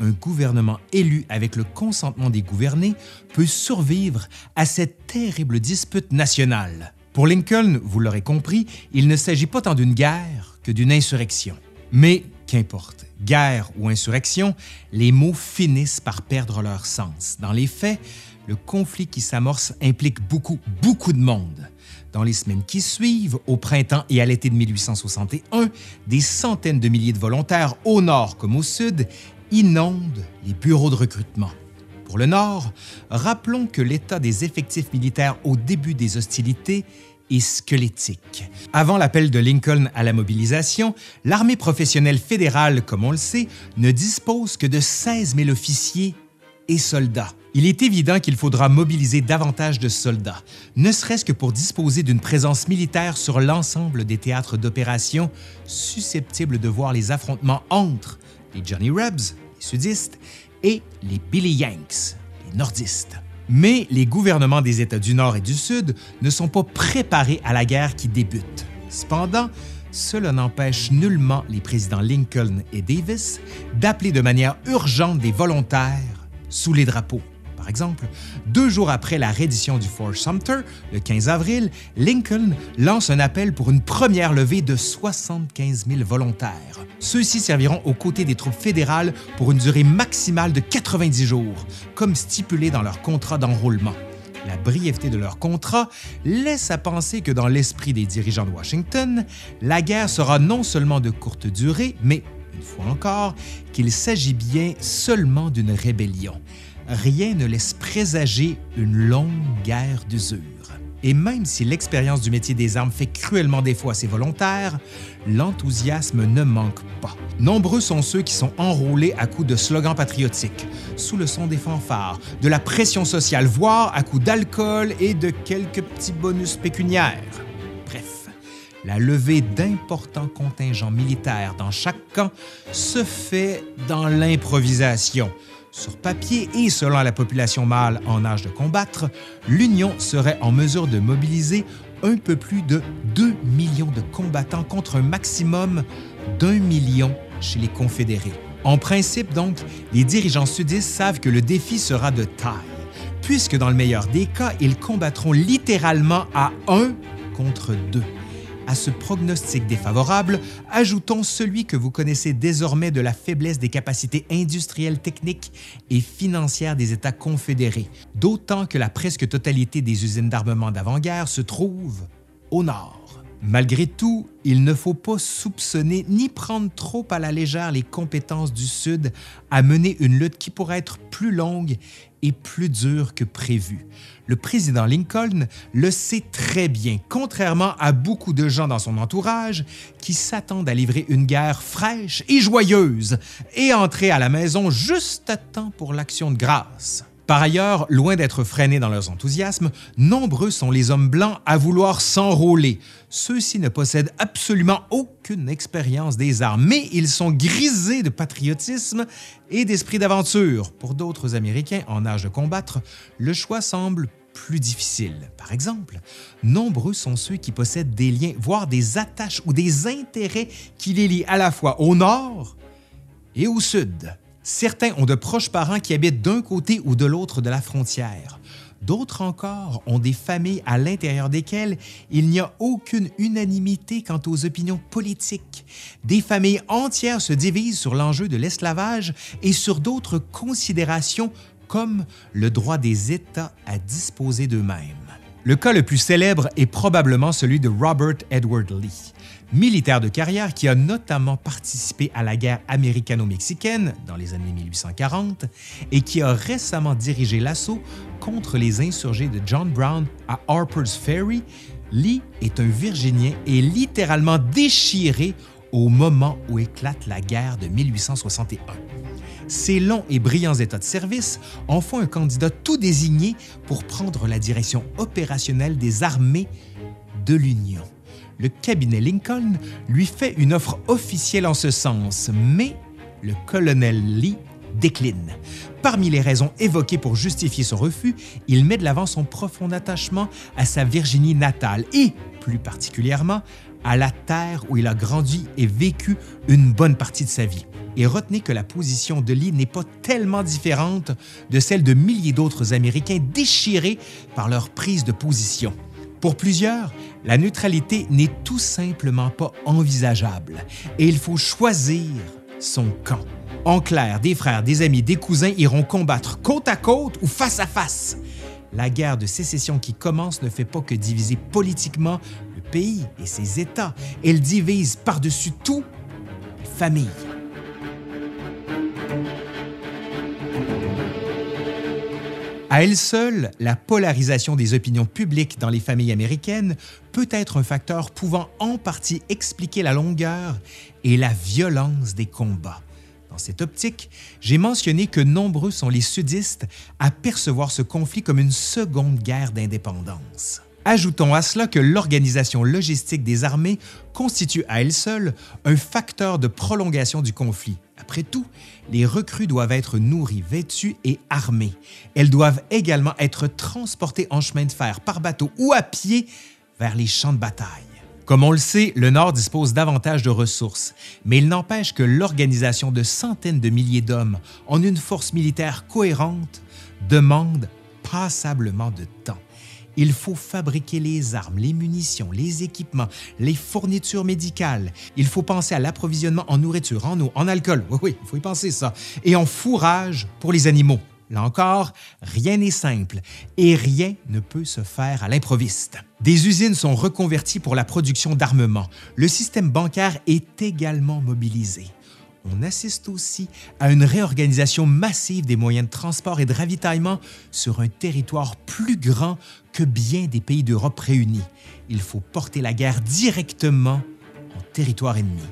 un gouvernement élu avec le consentement des gouvernés peut survivre à cette terrible dispute nationale. Pour Lincoln, vous l'aurez compris, il ne s'agit pas tant d'une guerre que d'une insurrection. Mais qu'importe, guerre ou insurrection, les mots finissent par perdre leur sens. Dans les faits, le conflit qui s'amorce implique beaucoup, beaucoup de monde. Dans les semaines qui suivent, au printemps et à l'été de 1861, des centaines de milliers de volontaires, au nord comme au sud, inondent les bureaux de recrutement. Pour le nord, rappelons que l'état des effectifs militaires au début des hostilités et squelettique. Avant l'appel de Lincoln à la mobilisation, l'armée professionnelle fédérale, comme on le sait, ne dispose que de 16 000 officiers et soldats. Il est évident qu'il faudra mobiliser davantage de soldats, ne serait-ce que pour disposer d'une présence militaire sur l'ensemble des théâtres d'opération susceptibles de voir les affrontements entre les Johnny Rebs, les sudistes, et les Billy Yanks, les nordistes. Mais les gouvernements des États du Nord et du Sud ne sont pas préparés à la guerre qui débute. Cependant, cela n'empêche nullement les présidents Lincoln et Davis d'appeler de manière urgente des volontaires sous les drapeaux. Par exemple, deux jours après la reddition du Fort Sumter, le 15 avril, Lincoln lance un appel pour une première levée de 75 000 volontaires. Ceux-ci serviront aux côtés des troupes fédérales pour une durée maximale de 90 jours, comme stipulé dans leur contrat d'enrôlement. La brièveté de leur contrat laisse à penser que dans l'esprit des dirigeants de Washington, la guerre sera non seulement de courte durée, mais, une fois encore, qu'il s'agit bien seulement d'une rébellion rien ne laisse présager une longue guerre d'usure. Et même si l'expérience du métier des armes fait cruellement défaut à ses volontaires, l'enthousiasme ne manque pas. Nombreux sont ceux qui sont enrôlés à coups de slogans patriotiques, sous le son des fanfares, de la pression sociale, voire à coups d'alcool et de quelques petits bonus pécuniaires. Bref, la levée d'importants contingents militaires dans chaque camp se fait dans l'improvisation, sur papier et selon la population mâle en âge de combattre, l'Union serait en mesure de mobiliser un peu plus de 2 millions de combattants contre un maximum d'un million chez les Confédérés. En principe, donc, les dirigeants sudistes savent que le défi sera de taille. puisque dans le meilleur des cas, ils combattront littéralement à un contre deux. À ce prognostic défavorable, ajoutons celui que vous connaissez désormais de la faiblesse des capacités industrielles, techniques et financières des États confédérés, d'autant que la presque totalité des usines d'armement d'avant-guerre se trouve au nord. Malgré tout, il ne faut pas soupçonner ni prendre trop à la légère les compétences du Sud à mener une lutte qui pourrait être plus longue et plus dure que prévu. Le président Lincoln le sait très bien, contrairement à beaucoup de gens dans son entourage qui s'attendent à livrer une guerre fraîche et joyeuse et entrer à la maison juste à temps pour l'action de grâce. Par ailleurs, loin d'être freinés dans leurs enthousiasmes, nombreux sont les hommes blancs à vouloir s'enrôler. Ceux-ci ne possèdent absolument aucune expérience des armes, mais ils sont grisés de patriotisme et d'esprit d'aventure. Pour d'autres Américains en âge de combattre, le choix semble plus difficile. Par exemple, nombreux sont ceux qui possèdent des liens, voire des attaches ou des intérêts qui les lient à la fois au nord et au sud. Certains ont de proches parents qui habitent d'un côté ou de l'autre de la frontière. D'autres encore ont des familles à l'intérieur desquelles il n'y a aucune unanimité quant aux opinions politiques. Des familles entières se divisent sur l'enjeu de l'esclavage et sur d'autres considérations comme le droit des États à disposer d'eux-mêmes. Le cas le plus célèbre est probablement celui de Robert Edward Lee militaire de carrière qui a notamment participé à la guerre américano-mexicaine dans les années 1840 et qui a récemment dirigé l'assaut contre les insurgés de John Brown à Harper's Ferry, Lee est un Virginien et littéralement déchiré au moment où éclate la guerre de 1861. Ces longs et brillants états de service en font un candidat tout désigné pour prendre la direction opérationnelle des armées de l'Union le cabinet Lincoln lui fait une offre officielle en ce sens, mais le colonel Lee décline. Parmi les raisons évoquées pour justifier son refus, il met de l'avant son profond attachement à sa Virginie natale et, plus particulièrement, à la terre où il a grandi et vécu une bonne partie de sa vie. Et retenez que la position de Lee n'est pas tellement différente de celle de milliers d'autres Américains déchirés par leur prise de position. Pour plusieurs, la neutralité n'est tout simplement pas envisageable et il faut choisir son camp. En clair, des frères, des amis, des cousins iront combattre côte à côte ou face à face. La guerre de sécession qui commence ne fait pas que diviser politiquement le pays et ses États, elle divise par-dessus tout les familles. À elle seule, la polarisation des opinions publiques dans les familles américaines peut être un facteur pouvant en partie expliquer la longueur et la violence des combats. Dans cette optique, j'ai mentionné que nombreux sont les sudistes à percevoir ce conflit comme une seconde guerre d'indépendance. Ajoutons à cela que l'organisation logistique des armées constitue à elle seule un facteur de prolongation du conflit, après tout, les recrues doivent être nourries, vêtues et armées. Elles doivent également être transportées en chemin de fer, par bateau ou à pied vers les champs de bataille. Comme on le sait, le Nord dispose davantage de ressources, mais il n'empêche que l'organisation de centaines de milliers d'hommes en une force militaire cohérente demande passablement de temps. Il faut fabriquer les armes, les munitions, les équipements, les fournitures médicales. Il faut penser à l'approvisionnement en nourriture, en eau, en alcool. Oui, oui, il faut y penser ça. Et en fourrage pour les animaux. Là encore, rien n'est simple et rien ne peut se faire à l'improviste. Des usines sont reconverties pour la production d'armement. Le système bancaire est également mobilisé on assiste aussi à une réorganisation massive des moyens de transport et de ravitaillement sur un territoire plus grand que bien des pays d'Europe réunis. Il faut porter la guerre directement en territoire ennemi.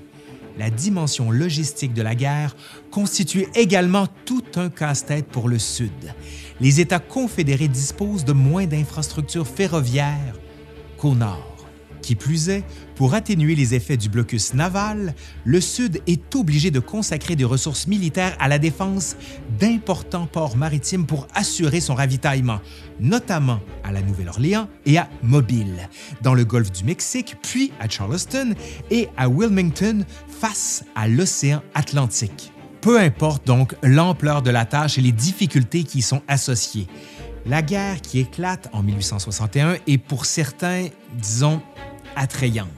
La dimension logistique de la guerre constitue également tout un casse-tête pour le Sud. Les États confédérés disposent de moins d'infrastructures ferroviaires qu'au Nord. Qui plus est, pour atténuer les effets du blocus naval, le Sud est obligé de consacrer des ressources militaires à la défense d'importants ports maritimes pour assurer son ravitaillement, notamment à la Nouvelle-Orléans et à Mobile, dans le golfe du Mexique, puis à Charleston et à Wilmington face à l'océan Atlantique. Peu importe donc l'ampleur de la tâche et les difficultés qui y sont associées. La guerre qui éclate en 1861 est pour certains, disons, attrayante.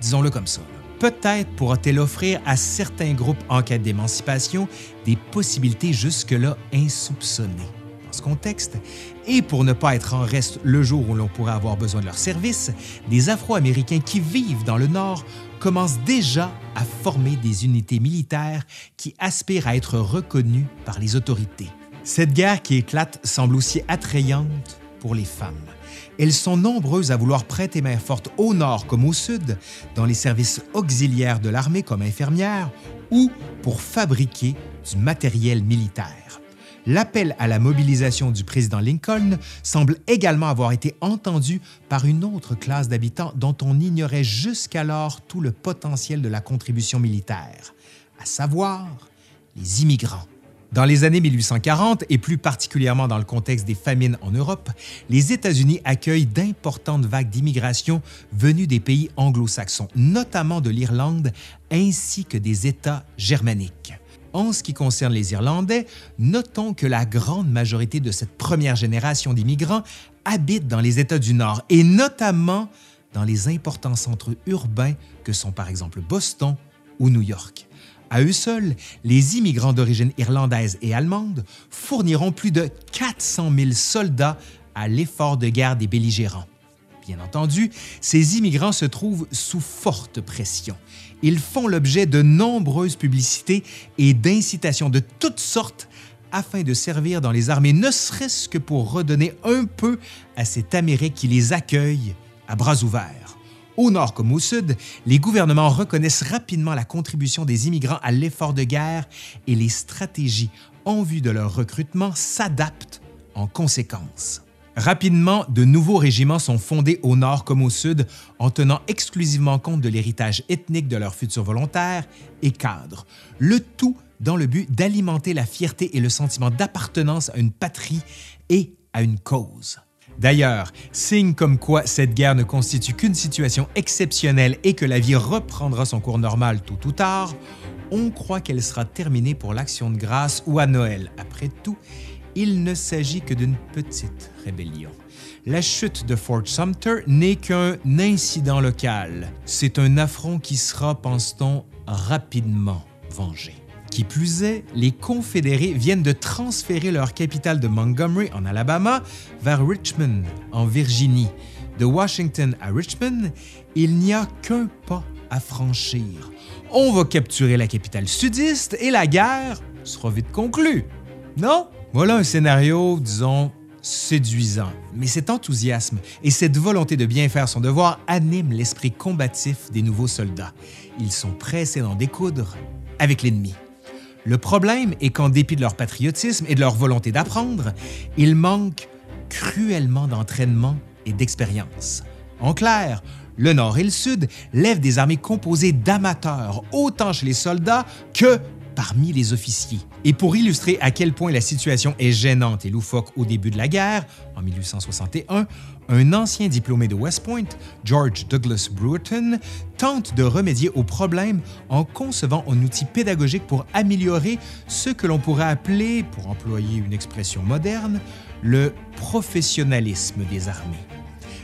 Disons-le comme ça. Peut-être pourra-t-elle offrir à certains groupes en quête d'émancipation des possibilités jusque-là insoupçonnées. Dans ce contexte, et pour ne pas être en reste le jour où l'on pourrait avoir besoin de leurs services, des Afro-Américains qui vivent dans le Nord commencent déjà à former des unités militaires qui aspirent à être reconnues par les autorités. Cette guerre qui éclate semble aussi attrayante pour les femmes. Elles sont nombreuses à vouloir prêter main forte au nord comme au sud, dans les services auxiliaires de l'armée comme infirmières ou pour fabriquer du matériel militaire. L'appel à la mobilisation du président Lincoln semble également avoir été entendu par une autre classe d'habitants dont on ignorait jusqu'alors tout le potentiel de la contribution militaire, à savoir les immigrants. Dans les années 1840, et plus particulièrement dans le contexte des famines en Europe, les États-Unis accueillent d'importantes vagues d'immigration venues des pays anglo-saxons, notamment de l'Irlande, ainsi que des États germaniques. En ce qui concerne les Irlandais, notons que la grande majorité de cette première génération d'immigrants habitent dans les États du Nord, et notamment dans les importants centres urbains que sont par exemple Boston ou New York. À eux seuls, les immigrants d'origine irlandaise et allemande fourniront plus de 400 000 soldats à l'effort de guerre des belligérants. Bien entendu, ces immigrants se trouvent sous forte pression. Ils font l'objet de nombreuses publicités et d'incitations de toutes sortes afin de servir dans les armées, ne serait-ce que pour redonner un peu à cette Amérique qui les accueille à bras ouverts. Au nord comme au sud, les gouvernements reconnaissent rapidement la contribution des immigrants à l'effort de guerre et les stratégies en vue de leur recrutement s'adaptent en conséquence. Rapidement, de nouveaux régiments sont fondés au nord comme au sud en tenant exclusivement compte de l'héritage ethnique de leurs futurs volontaires et cadres, le tout dans le but d'alimenter la fierté et le sentiment d'appartenance à une patrie et à une cause. D'ailleurs, signe comme quoi cette guerre ne constitue qu'une situation exceptionnelle et que la vie reprendra son cours normal tôt ou tard, on croit qu'elle sera terminée pour l'Action de grâce ou à Noël. Après tout, il ne s'agit que d'une petite rébellion. La chute de Fort Sumter n'est qu'un incident local. C'est un affront qui sera, pense-t-on, rapidement vengé. Qui plus est, les Confédérés viennent de transférer leur capitale de Montgomery en Alabama vers Richmond en Virginie. De Washington à Richmond, il n'y a qu'un pas à franchir. On va capturer la capitale sudiste et la guerre sera vite conclue. Non? Voilà un scénario, disons, séduisant. Mais cet enthousiasme et cette volonté de bien faire son devoir animent l'esprit combatif des nouveaux soldats. Ils sont pressés d'en découdre avec l'ennemi. Le problème est qu'en dépit de leur patriotisme et de leur volonté d'apprendre, ils manquent cruellement d'entraînement et d'expérience. En clair, le Nord et le Sud lèvent des armées composées d'amateurs, autant chez les soldats que parmi les officiers. Et pour illustrer à quel point la situation est gênante et loufoque au début de la guerre, en 1861, un ancien diplômé de West Point, George Douglas Brewerton, tente de remédier au problème en concevant un outil pédagogique pour améliorer ce que l'on pourrait appeler, pour employer une expression moderne, le professionnalisme des armées.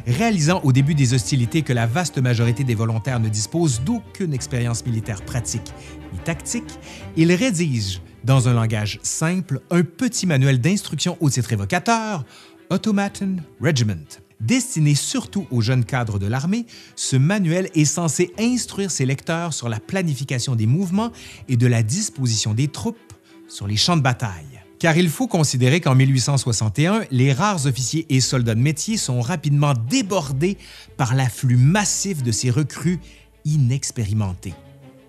Réalisant au début des hostilités que la vaste majorité des volontaires ne dispose d'aucune expérience militaire pratique ni tactique, il rédige, dans un langage simple, un petit manuel d'instruction au titre évocateur, Automaton Regiment. Destiné surtout aux jeunes cadres de l'armée, ce manuel est censé instruire ses lecteurs sur la planification des mouvements et de la disposition des troupes sur les champs de bataille car il faut considérer qu'en 1861, les rares officiers et soldats de métier sont rapidement débordés par l'afflux massif de ces recrues inexpérimentés.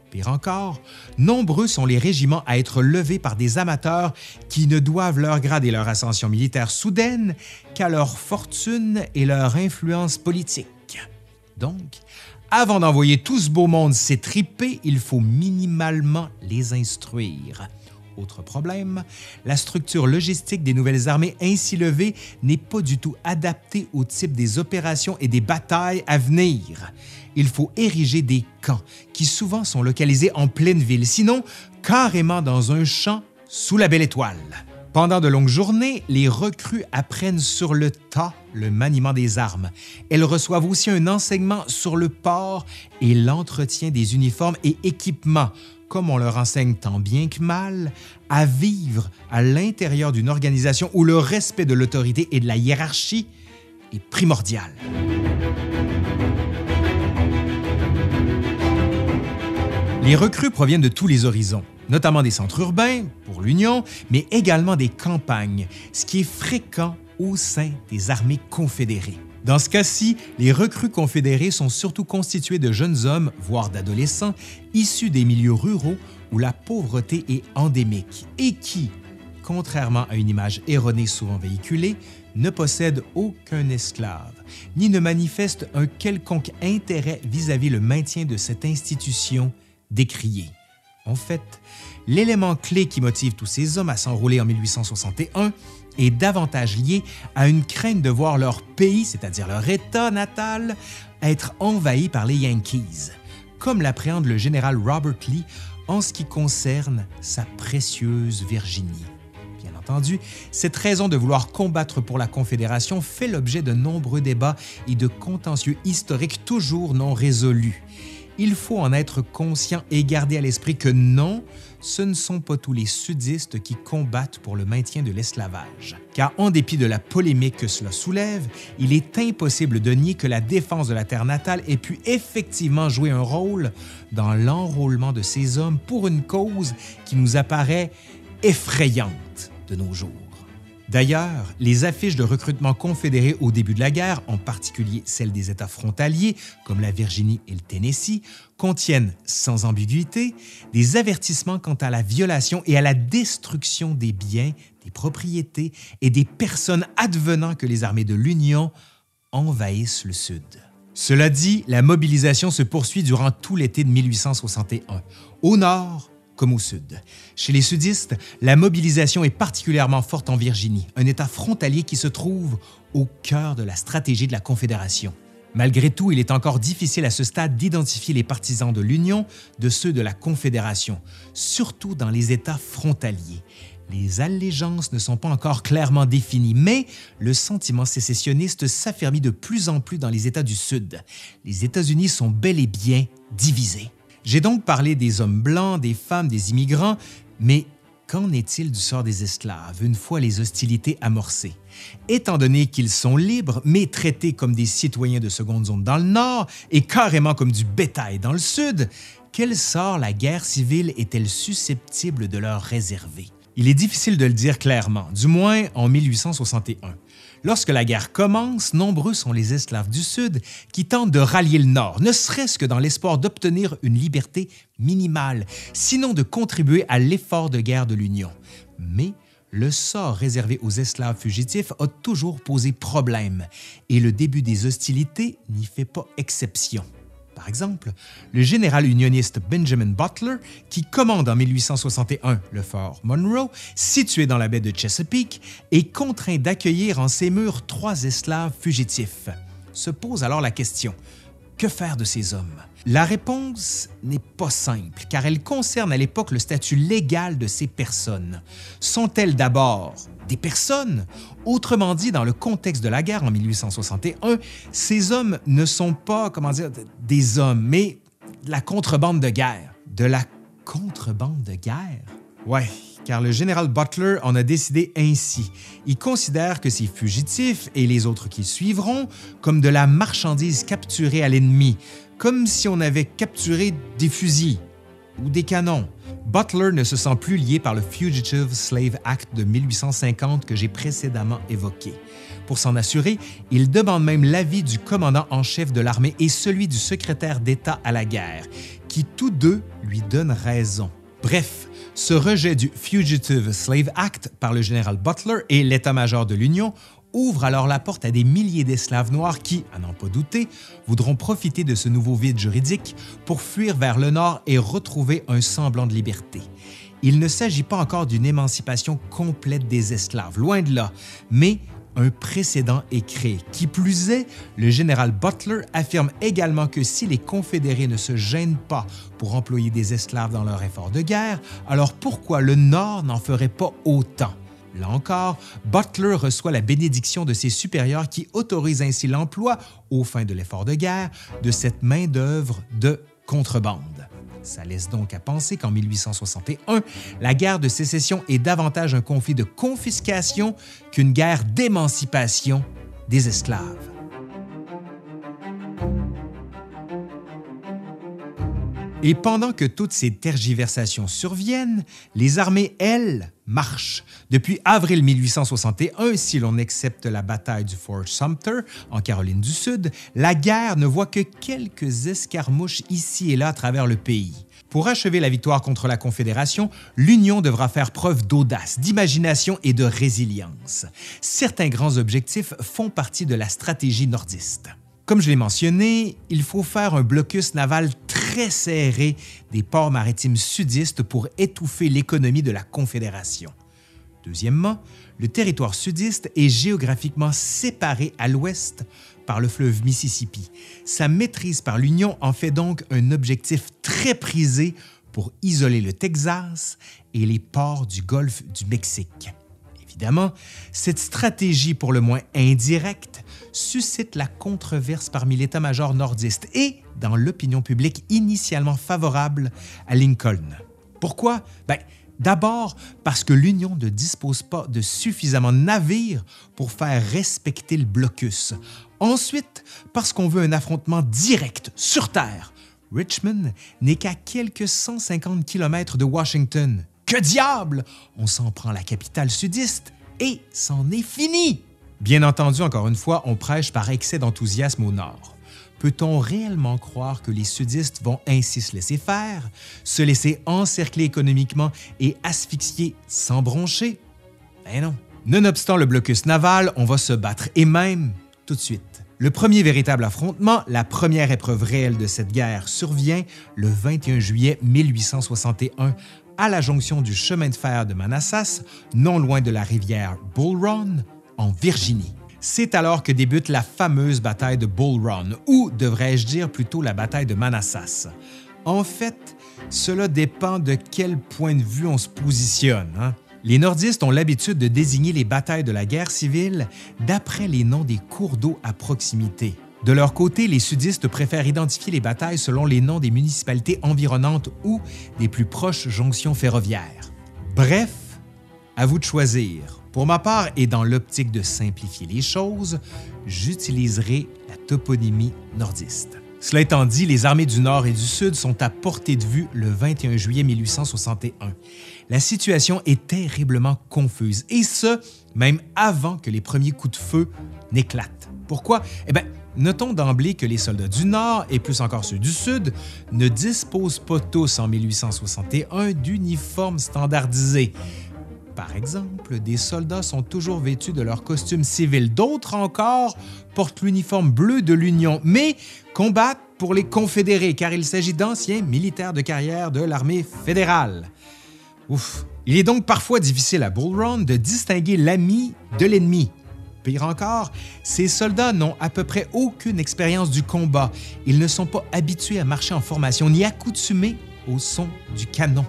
Pire encore, nombreux sont les régiments à être levés par des amateurs qui ne doivent leur grade et leur ascension militaire soudaine qu'à leur fortune et leur influence politique. Donc, avant d'envoyer tout ce beau monde s'étriper, il faut minimalement les instruire. Autre problème, la structure logistique des nouvelles armées ainsi levées n'est pas du tout adaptée au type des opérations et des batailles à venir. Il faut ériger des camps qui souvent sont localisés en pleine ville, sinon carrément dans un champ sous la belle étoile. Pendant de longues journées, les recrues apprennent sur le tas le maniement des armes. Elles reçoivent aussi un enseignement sur le port et l'entretien des uniformes et équipements, comme on leur enseigne tant bien que mal, à vivre à l'intérieur d'une organisation où le respect de l'autorité et de la hiérarchie est primordial. Les recrues proviennent de tous les horizons, notamment des centres urbains, pour l'Union, mais également des campagnes, ce qui est fréquent au sein des armées confédérées. Dans ce cas-ci, les recrues confédérées sont surtout constituées de jeunes hommes, voire d'adolescents, issus des milieux ruraux où la pauvreté est endémique et qui, contrairement à une image erronée souvent véhiculée, ne possèdent aucun esclave, ni ne manifestent un quelconque intérêt vis-à-vis le maintien de cette institution décrié. En fait, l'élément clé qui motive tous ces hommes à s'enrôler en 1861 est davantage lié à une crainte de voir leur pays, c'est-à-dire leur État natal, être envahi par les Yankees, comme l'appréhende le général Robert Lee en ce qui concerne sa précieuse Virginie. Bien entendu, cette raison de vouloir combattre pour la Confédération fait l'objet de nombreux débats et de contentieux historiques toujours non résolus il faut en être conscient et garder à l'esprit que non, ce ne sont pas tous les sudistes qui combattent pour le maintien de l'esclavage. Car en dépit de la polémique que cela soulève, il est impossible de nier que la défense de la terre natale ait pu effectivement jouer un rôle dans l'enrôlement de ces hommes pour une cause qui nous apparaît effrayante de nos jours. D'ailleurs, les affiches de recrutement confédérés au début de la guerre, en particulier celles des États frontaliers comme la Virginie et le Tennessee, contiennent, sans ambiguïté, des avertissements quant à la violation et à la destruction des biens, des propriétés et des personnes advenant que les armées de l'Union envahissent le Sud. Cela dit, la mobilisation se poursuit durant tout l'été de 1861. Au nord, comme au sud. Chez les sudistes, la mobilisation est particulièrement forte en Virginie, un État frontalier qui se trouve au cœur de la stratégie de la Confédération. Malgré tout, il est encore difficile à ce stade d'identifier les partisans de l'Union de ceux de la Confédération, surtout dans les États frontaliers. Les allégeances ne sont pas encore clairement définies, mais le sentiment sécessionniste s'affermit de plus en plus dans les États du Sud. Les États-Unis sont bel et bien divisés. J'ai donc parlé des hommes blancs, des femmes, des immigrants, mais qu'en est-il du sort des esclaves une fois les hostilités amorcées? Étant donné qu'ils sont libres, mais traités comme des citoyens de seconde zone dans le nord et carrément comme du bétail dans le sud, quel sort la guerre civile est-elle susceptible de leur réserver? Il est difficile de le dire clairement, du moins en 1861. Lorsque la guerre commence, nombreux sont les esclaves du Sud qui tentent de rallier le Nord, ne serait-ce que dans l'espoir d'obtenir une liberté minimale, sinon de contribuer à l'effort de guerre de l'Union. Mais le sort réservé aux esclaves fugitifs a toujours posé problème et le début des hostilités n'y fait pas exception. Par exemple, le général unioniste Benjamin Butler, qui commande en 1861 le fort Monroe, situé dans la baie de Chesapeake, est contraint d'accueillir en ses murs trois esclaves fugitifs. Se pose alors la question, que faire de ces hommes? La réponse n'est pas simple, car elle concerne à l'époque le statut légal de ces personnes. Sont-elles d'abord des personnes. Autrement dit, dans le contexte de la guerre en 1861, ces hommes ne sont pas, comment dire, des hommes, mais de la contrebande de guerre. De la contrebande de guerre? Ouais, car le général Butler en a décidé ainsi. Il considère que ces fugitifs et les autres qui suivront comme de la marchandise capturée à l'ennemi, comme si on avait capturé des fusils ou des canons. Butler ne se sent plus lié par le Fugitive Slave Act de 1850 que j'ai précédemment évoqué. Pour s'en assurer, il demande même l'avis du commandant en chef de l'armée et celui du secrétaire d'État à la guerre, qui tous deux lui donnent raison. Bref, ce rejet du Fugitive Slave Act par le général Butler et l'état-major de l'Union ouvre alors la porte à des milliers d'esclaves noirs qui, à n'en pas douter, voudront profiter de ce nouveau vide juridique pour fuir vers le nord et retrouver un semblant de liberté. Il ne s'agit pas encore d'une émancipation complète des esclaves, loin de là, mais un précédent est créé. Qui plus est, le général Butler affirme également que si les Confédérés ne se gênent pas pour employer des esclaves dans leur effort de guerre, alors pourquoi le Nord n'en ferait pas autant? Là encore, Butler reçoit la bénédiction de ses supérieurs qui autorisent ainsi l'emploi, aux fins de l'effort de guerre, de cette main-d'œuvre de contrebande. Ça laisse donc à penser qu'en 1861, la guerre de sécession est davantage un conflit de confiscation qu'une guerre d'émancipation des esclaves. Et pendant que toutes ces tergiversations surviennent, les armées, elles, marchent. Depuis avril 1861, si l'on accepte la bataille du Fort Sumter en Caroline du Sud, la guerre ne voit que quelques escarmouches ici et là à travers le pays. Pour achever la victoire contre la Confédération, l'Union devra faire preuve d'audace, d'imagination et de résilience. Certains grands objectifs font partie de la stratégie nordiste. Comme je l'ai mentionné, il faut faire un blocus naval très serré des ports maritimes sudistes pour étouffer l'économie de la Confédération. Deuxièmement, le territoire sudiste est géographiquement séparé à l'ouest par le fleuve Mississippi. Sa maîtrise par l'Union en fait donc un objectif très prisé pour isoler le Texas et les ports du golfe du Mexique. Évidemment, cette stratégie pour le moins indirecte suscite la controverse parmi l'état-major nordiste et dans l'opinion publique initialement favorable à Lincoln. Pourquoi? Ben, D'abord parce que l'Union ne dispose pas de suffisamment de navires pour faire respecter le blocus. Ensuite, parce qu'on veut un affrontement direct, sur Terre. Richmond n'est qu'à quelques 150 km de Washington. Que diable! On s'en prend la capitale sudiste et c'en est fini! Bien entendu, encore une fois, on prêche par excès d'enthousiasme au nord. Peut-on réellement croire que les sudistes vont ainsi se laisser faire, se laisser encercler économiquement et asphyxier sans broncher? Ben non. Nonobstant le blocus naval, on va se battre et même tout de suite. Le premier véritable affrontement, la première épreuve réelle de cette guerre, survient le 21 juillet 1861 à la jonction du chemin de fer de Manassas, non loin de la rivière Bull Run, en Virginie. C'est alors que débute la fameuse bataille de Bull Run, ou devrais-je dire plutôt la bataille de Manassas. En fait, cela dépend de quel point de vue on se positionne. Hein. Les nordistes ont l'habitude de désigner les batailles de la guerre civile d'après les noms des cours d'eau à proximité. De leur côté, les sudistes préfèrent identifier les batailles selon les noms des municipalités environnantes ou des plus proches jonctions ferroviaires. Bref, à vous de choisir. Pour ma part, et dans l'optique de simplifier les choses, j'utiliserai la toponymie nordiste. Cela étant dit, les armées du Nord et du Sud sont à portée de vue le 21 juillet 1861. La situation est terriblement confuse, et ce, même avant que les premiers coups de feu n'éclatent. Pourquoi? Eh bien, notons d'emblée que les soldats du Nord, et plus encore ceux du Sud, ne disposent pas tous en 1861 d'uniformes standardisés. Par exemple, des soldats sont toujours vêtus de leur costume civil, d'autres encore portent l'uniforme bleu de l'Union, mais combattent pour les Confédérés car il s'agit d'anciens militaires de carrière de l'armée fédérale. Ouf. Il est donc parfois difficile à Bull Run de distinguer l'ami de l'ennemi. Pire encore, ces soldats n'ont à peu près aucune expérience du combat. Ils ne sont pas habitués à marcher en formation ni accoutumés au son du canon.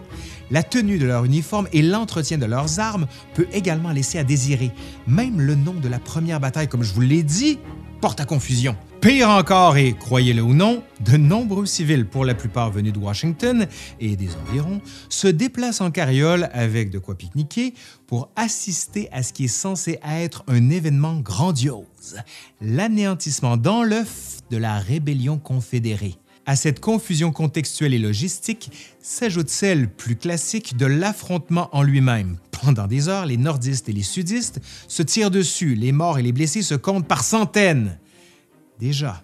La tenue de leur uniforme et l'entretien de leurs armes peut également laisser à désirer. Même le nom de la première bataille, comme je vous l'ai dit, porte à confusion. Pire encore, et croyez-le ou non, de nombreux civils, pour la plupart venus de Washington et des environs, se déplacent en carriole avec de quoi pique-niquer pour assister à ce qui est censé être un événement grandiose, l'anéantissement dans l'œuf de la rébellion confédérée. À cette confusion contextuelle et logistique s'ajoute celle plus classique de l'affrontement en lui-même. Pendant des heures, les nordistes et les sudistes se tirent dessus, les morts et les blessés se comptent par centaines. Déjà,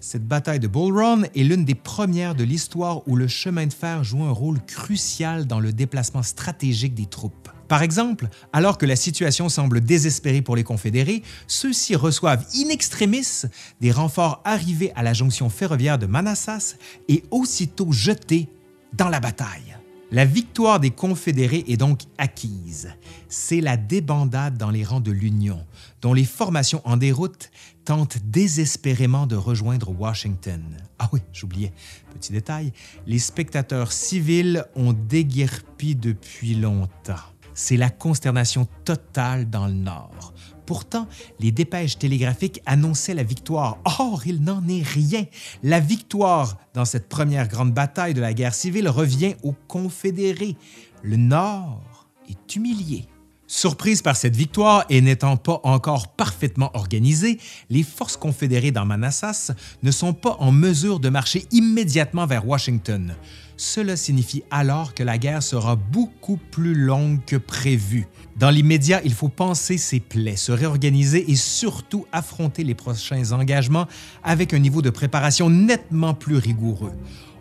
cette bataille de Bull Run est l'une des premières de l'histoire où le chemin de fer joue un rôle crucial dans le déplacement stratégique des troupes. Par exemple, alors que la situation semble désespérée pour les Confédérés, ceux-ci reçoivent in extremis des renforts arrivés à la jonction ferroviaire de Manassas et aussitôt jetés dans la bataille. La victoire des Confédérés est donc acquise. C'est la débandade dans les rangs de l'Union, dont les formations en déroute tentent désespérément de rejoindre Washington. Ah oui, j'oubliais, petit détail, les spectateurs civils ont déguerpi depuis longtemps. C'est la consternation totale dans le Nord. Pourtant, les dépêches télégraphiques annonçaient la victoire. Or, il n'en est rien. La victoire dans cette première grande bataille de la guerre civile revient aux Confédérés. Le Nord est humilié. Surprise par cette victoire et n'étant pas encore parfaitement organisées, les forces confédérées dans Manassas ne sont pas en mesure de marcher immédiatement vers Washington. Cela signifie alors que la guerre sera beaucoup plus longue que prévu. Dans l'immédiat, il faut penser ses plaies, se réorganiser et surtout affronter les prochains engagements avec un niveau de préparation nettement plus rigoureux.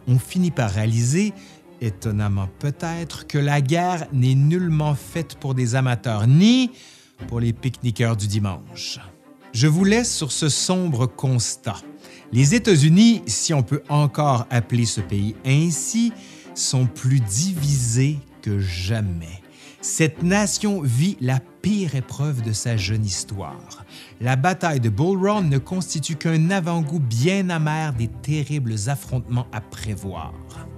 On finit par réaliser Étonnamment peut-être que la guerre n'est nullement faite pour des amateurs ni pour les pique-niqueurs du dimanche. Je vous laisse sur ce sombre constat. Les États-Unis, si on peut encore appeler ce pays ainsi, sont plus divisés que jamais. Cette nation vit la pire épreuve de sa jeune histoire. La bataille de Bull Run ne constitue qu'un avant-goût bien amer des terribles affrontements à prévoir.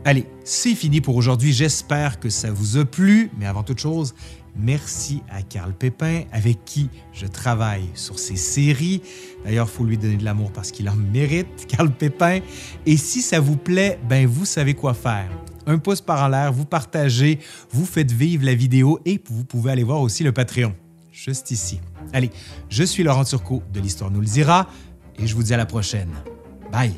Allez, c'est fini pour aujourd'hui. J'espère que ça vous a plu, mais avant toute chose, merci à Carl Pépin avec qui je travaille sur ces séries. D'ailleurs, il faut lui donner de l'amour parce qu'il en mérite, Carl Pépin. Et si ça vous plaît, ben vous savez quoi faire un pouce par en l'air, vous partagez, vous faites vivre la vidéo et vous pouvez aller voir aussi le Patreon, juste ici. Allez, je suis Laurent Turcot de l'Histoire nous le dira et je vous dis à la prochaine. Bye!